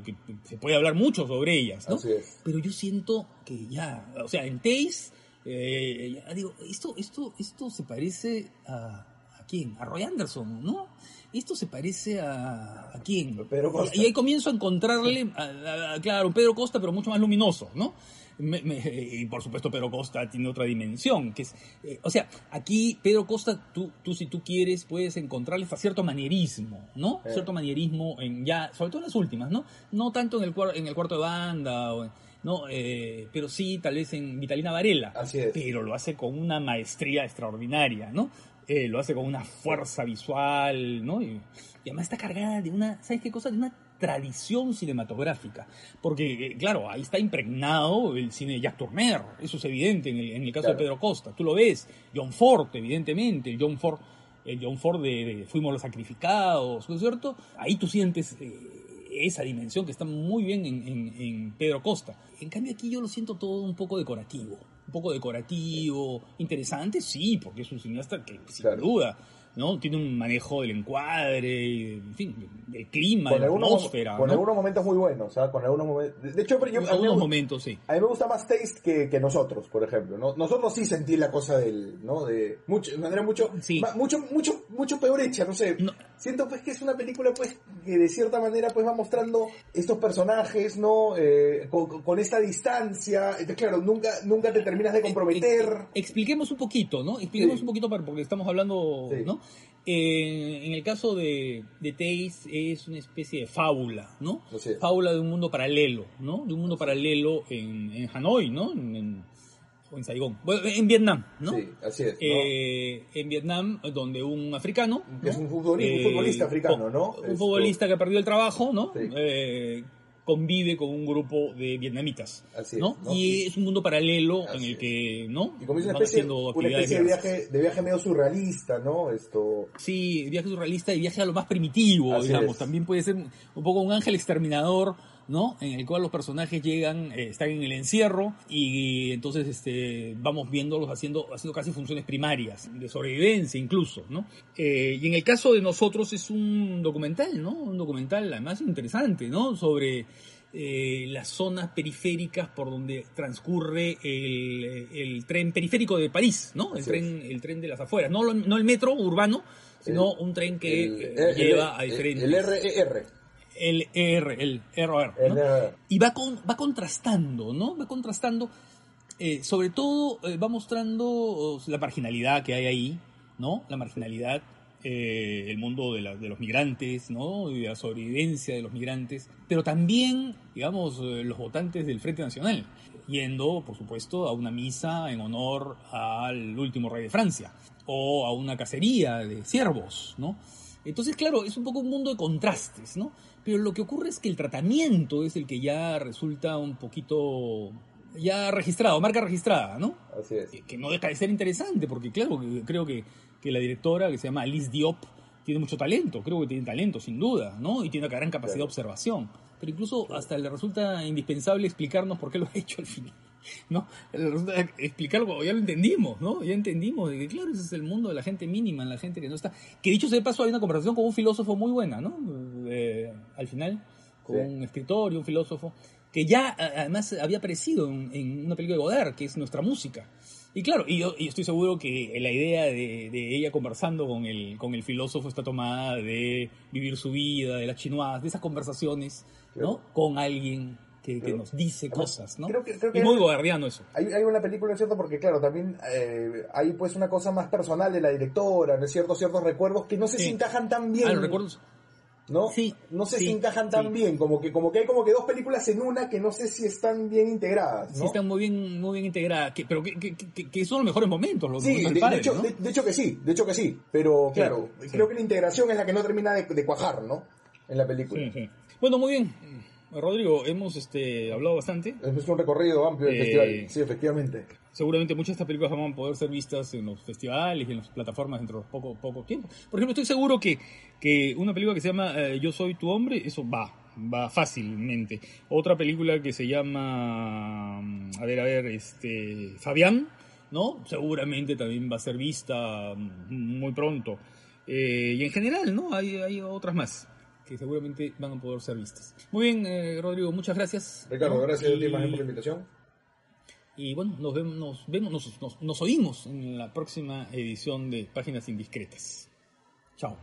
Speaker 2: que se puede hablar mucho sobre ellas, ¿no?
Speaker 3: Así es.
Speaker 2: Pero yo siento que ya, o sea, en Taste, ya digo, esto, esto, esto se parece a, ¿a quién? A Roy Anderson, ¿no? Esto se parece a, a quién.
Speaker 3: Pedro Costa.
Speaker 2: Y, ahí comienzo a encontrarle, a, claro, Pedro Costa, pero mucho más luminoso, ¿no? y por supuesto Pedro Costa tiene otra dimensión, que es, eh, o sea, aquí Pedro Costa, tú, tú si tú quieres, puedes encontrarle cierto manierismo, ¿no? Cierto manierismo en ya, sobre todo en las últimas, ¿no? No tanto en el, en el cuarto de banda, o, ¿no? Eh, pero sí, tal vez en Vitalina Varela.
Speaker 3: Así es.
Speaker 2: Pero lo hace con una maestría extraordinaria, ¿no? Eh, lo hace con una fuerza visual, ¿no? Y, además está cargada de una, ¿sabes qué cosa? De una tradición cinematográfica. Porque, eh, claro, ahí está impregnado el cine de Jack Turner, eso es evidente en el, caso de Pedro Costa. Tú lo ves, John Ford, evidentemente, el John Ford, el John Ford de, Fuimos los Sacrificados, ¿no es cierto? Ahí tú sientes eh, esa dimensión que está muy bien en, en Pedro Costa. En cambio aquí yo lo siento todo un poco decorativo. Un poco decorativo, interesante, sí, porque es un cineasta que sin
Speaker 3: Claro.
Speaker 2: duda, ¿no? Tiene un manejo del encuadre, en fin, del clima, de la atmósfera,
Speaker 3: con
Speaker 2: ¿no?
Speaker 3: algunos momentos muy buenos, ¿sabes? Con algunos momentos... De hecho, yo, a mí me
Speaker 2: algunos
Speaker 3: gusta-
Speaker 2: momentos, sí.
Speaker 3: A mí me gusta más Taste que, que nosotros, por ejemplo, ¿no? Nosotros sí sentí la cosa del, ¿no? De mucho, de manera mucho,
Speaker 2: Sí.
Speaker 3: ma- mucho, mucho, mucho peor hecha, no sé.
Speaker 2: No.
Speaker 3: Siento pues que es una película pues que de cierta manera pues va mostrando estos personajes, ¿no? Eh, con, con esta distancia. Entonces, claro, nunca, nunca te terminas de comprometer.
Speaker 2: Ex- expliquemos un poquito, ¿no? Expliquemos
Speaker 3: Sí.
Speaker 2: un poquito para- porque estamos hablando,
Speaker 3: Sí.
Speaker 2: ¿no? Eh, en el caso de, de es una especie de fábula, ¿no? Fábula de un mundo paralelo, ¿no? De un mundo paralelo en, en Hanoi, ¿no? En, en- o en Saigón. Bueno, en Vietnam, ¿no?
Speaker 3: Sí, así es, ¿no?
Speaker 2: Eh, en Vietnam, donde un africano.
Speaker 3: Que es un futbolista, un futbolista africano, ¿no?
Speaker 2: Un
Speaker 3: Esto-
Speaker 2: futbolista que ha perdido el trabajo, ¿no?
Speaker 3: Sí.
Speaker 2: Eh, convive con un grupo de vietnamitas,
Speaker 3: Así es,
Speaker 2: ¿no? Y es un mundo paralelo en el que, ¿no?
Speaker 3: Y como es una especie,
Speaker 2: haciendo
Speaker 3: una
Speaker 2: actividades
Speaker 3: especie de viaje, de viaje medio surrealista, ¿no? Esto,
Speaker 2: Sí, viaje surrealista y viaje a lo más primitivo,
Speaker 3: Así
Speaker 2: digamos.
Speaker 3: es.
Speaker 2: También puede ser un poco un ángel exterminador, ¿no? En el cual los personajes llegan, eh, están en el encierro y, entonces este, vamos viéndolos haciendo, haciendo casi funciones primarias, de sobrevivencia incluso, ¿no? Eh, y en el caso de nosotros es un documental, ¿no? Un documental además interesante, ¿no? Sobre eh, las zonas periféricas por donde transcurre el, el tren periférico de París, ¿no? El tren, el tren de las afueras, no, lo- no el metro urbano, sino un tren que
Speaker 3: el,
Speaker 2: eh, lleva a diferentes...
Speaker 3: El RER.
Speaker 2: El ER, el ROR, ¿no?
Speaker 3: RR.
Speaker 2: Y va, con, va contrastando, ¿no? Va contrastando, eh, sobre todo eh, va mostrando la marginalidad que hay ahí, ¿no? La marginalidad, eh, el mundo de, la- de los migrantes, ¿no? Y la sobrevivencia de los migrantes, pero también, digamos, los votantes del Frente Nacional, yendo, por supuesto, a una misa en honor al último rey de Francia, o a una cacería de ciervos, ¿no? Entonces, claro, es un poco un mundo de contrastes, ¿no? Pero lo que ocurre es que el tratamiento es el que ya resulta un poquito ya registrado, marca registrada, ¿no?
Speaker 3: Así es.
Speaker 2: Que- no deja de ser interesante, porque claro, creo que, que la directora, que se llama Alice Diop, tiene mucho talento, creo que tiene talento, sin duda, ¿no? Y tiene una gran capacidad de observación. Pero incluso hasta le resulta indispensable explicarnos por qué lo ha hecho al final. ¿No? Explicarlo, ya lo entendimos, ¿no? Ya entendimos de que, claro, ese es el mundo de la gente mínima, la gente que no está. Que dicho sea de paso, hay una conversación con un filósofo muy buena, ¿no? Eh, al final, con
Speaker 3: Sí.
Speaker 2: un escritor y un filósofo, que ya además había aparecido en, en una película de Godard, que es nuestra música. Y claro, y yo y estoy seguro que la idea de, de ella conversando con el, con el filósofo está tomada de vivir su vida, de las chinoas, de esas conversaciones, ¿no?
Speaker 3: Claro.
Speaker 2: Con alguien que, nos dice cosas, ¿no?
Speaker 3: creo que- creo que-
Speaker 2: es muy godardiano eso.
Speaker 3: Hay, hay una película, ¿no es cierto? Porque, claro, también eh, hay pues una cosa más personal de la directora, ¿no es cierto? Ciertos recuerdos que no sé
Speaker 2: Sí.
Speaker 3: si encajan tan bien.
Speaker 2: Ah, los recuerdos.
Speaker 3: ¿No?
Speaker 2: Sí,
Speaker 3: No sé
Speaker 2: sí,
Speaker 3: si encajan tan
Speaker 2: sí.
Speaker 3: bien, como que, como que hay como que dos películas en una que no sé si están bien integradas, ¿no?
Speaker 2: Sí, están muy bien, muy bien integradas, que, pero que, que, que- son los mejores momentos, los
Speaker 3: Sí, de,
Speaker 2: del
Speaker 3: de hecho,
Speaker 2: ¿no?
Speaker 3: de, de hecho que sí, de hecho que sí, pero claro, creo que la integración es la que no termina de, de cuajar, ¿no? En la película.
Speaker 2: Sí, sí. Bueno, muy bien. Rodrigo, hemos este, hablado bastante.
Speaker 3: Es un recorrido amplio del
Speaker 2: Eh,
Speaker 3: festival, sí, efectivamente.
Speaker 2: Seguramente muchas de estas películas van a poder ser vistas en los festivales y en las plataformas dentro de poco, poco tiempo. Por ejemplo, estoy seguro que, que una película que se llama eh, Yo soy tu hombre, eso va, va fácilmente. Otra película que se llama, mm, a ver, a ver, este, Fabián, ¿no? Seguramente también va a ser vista mm, muy pronto. Eh, y en general, ¿no? Hay, hay otras más que seguramente van a poder ser vistas. Muy bien, eh, Rodrigo, muchas gracias.
Speaker 3: Ricardo, gracias
Speaker 2: Y-
Speaker 3: por la invitación.
Speaker 2: y bueno, nos vemos, nos, vemos nos, nos, nos oímos en la próxima edición de Páginas Indiscretas. Chao.